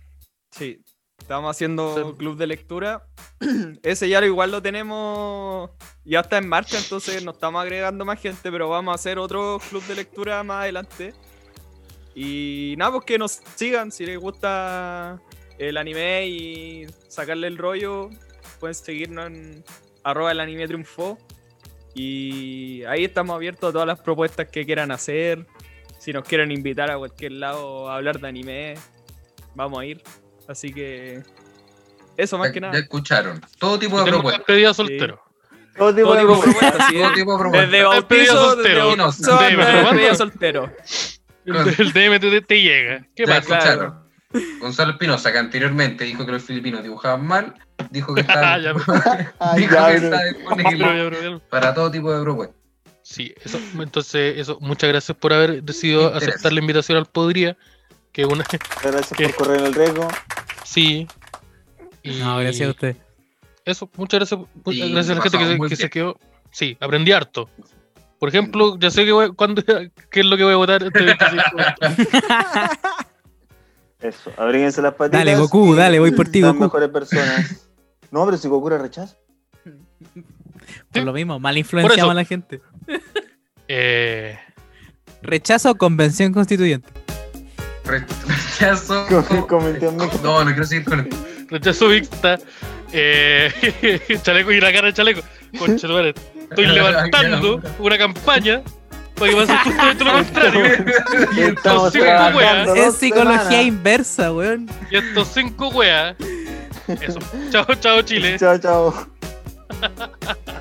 sí. Estamos haciendo Sí. club de lectura. Ese ya lo igual lo tenemos. Ya está en marcha, entonces no estamos agregando más gente, pero vamos a hacer otro club de lectura más adelante. Y nada, pues que nos sigan si les gusta el anime y sacarle el rollo. Pueden seguirnos en arroba el anime triunfó. Y ahí estamos abiertos a todas las propuestas que quieran hacer. Si nos quieren invitar a cualquier lado a hablar de anime, vamos a ir. Así que eso más Ya, que ya nada. escucharon. Todo tipo de propuestas. despedida soltero. Todo tipo Todo de tipo de propuestas. sí. Todo tipo de propuestas. Desde bautizo, soltero. desde soltero. El, DM te, llega. ¿Qué Ya pasa? escucharon. Gonzalo Espinosa, que anteriormente dijo que los filipinos dibujaban mal, dijo que está, dijo que disponible ya, pero, ya. para todo tipo de propuestas. Sí, eso, entonces, eso, muchas gracias por haber decidido Interés. aceptar la invitación al Podría. Que una, Gracias ¿Qué? por correr el riesgo. sí. Y No, gracias a usted. Eso, muchas gracias, muchas gracias a la gente que, se, que quedó. Sí, aprendí harto. Por ejemplo, ya sé que voy, cuándo, qué es lo que voy a votar este 25. Eso, abríguense las patitas. Dale, Goku, y dale, voy por ti, Goku. mejores personas. No, pero si Goku era rechazo. Por lo mismo, mal influenciamos a la gente. Eh, Rechazo convención constituyente. Re- Rechazo. Con- convención mixta. No, no quiero seguir con esto. rechazo mixta. Eh, chaleco y la cara de chaleco. Concha, Estoy levantando una campaña para que pase justamente lo contrario. Y Estamos cinco weas. Es psicología semanas. inversa, weón. Y estos cinco weas. Eso. Chao, chao, Chile. Chao, chao.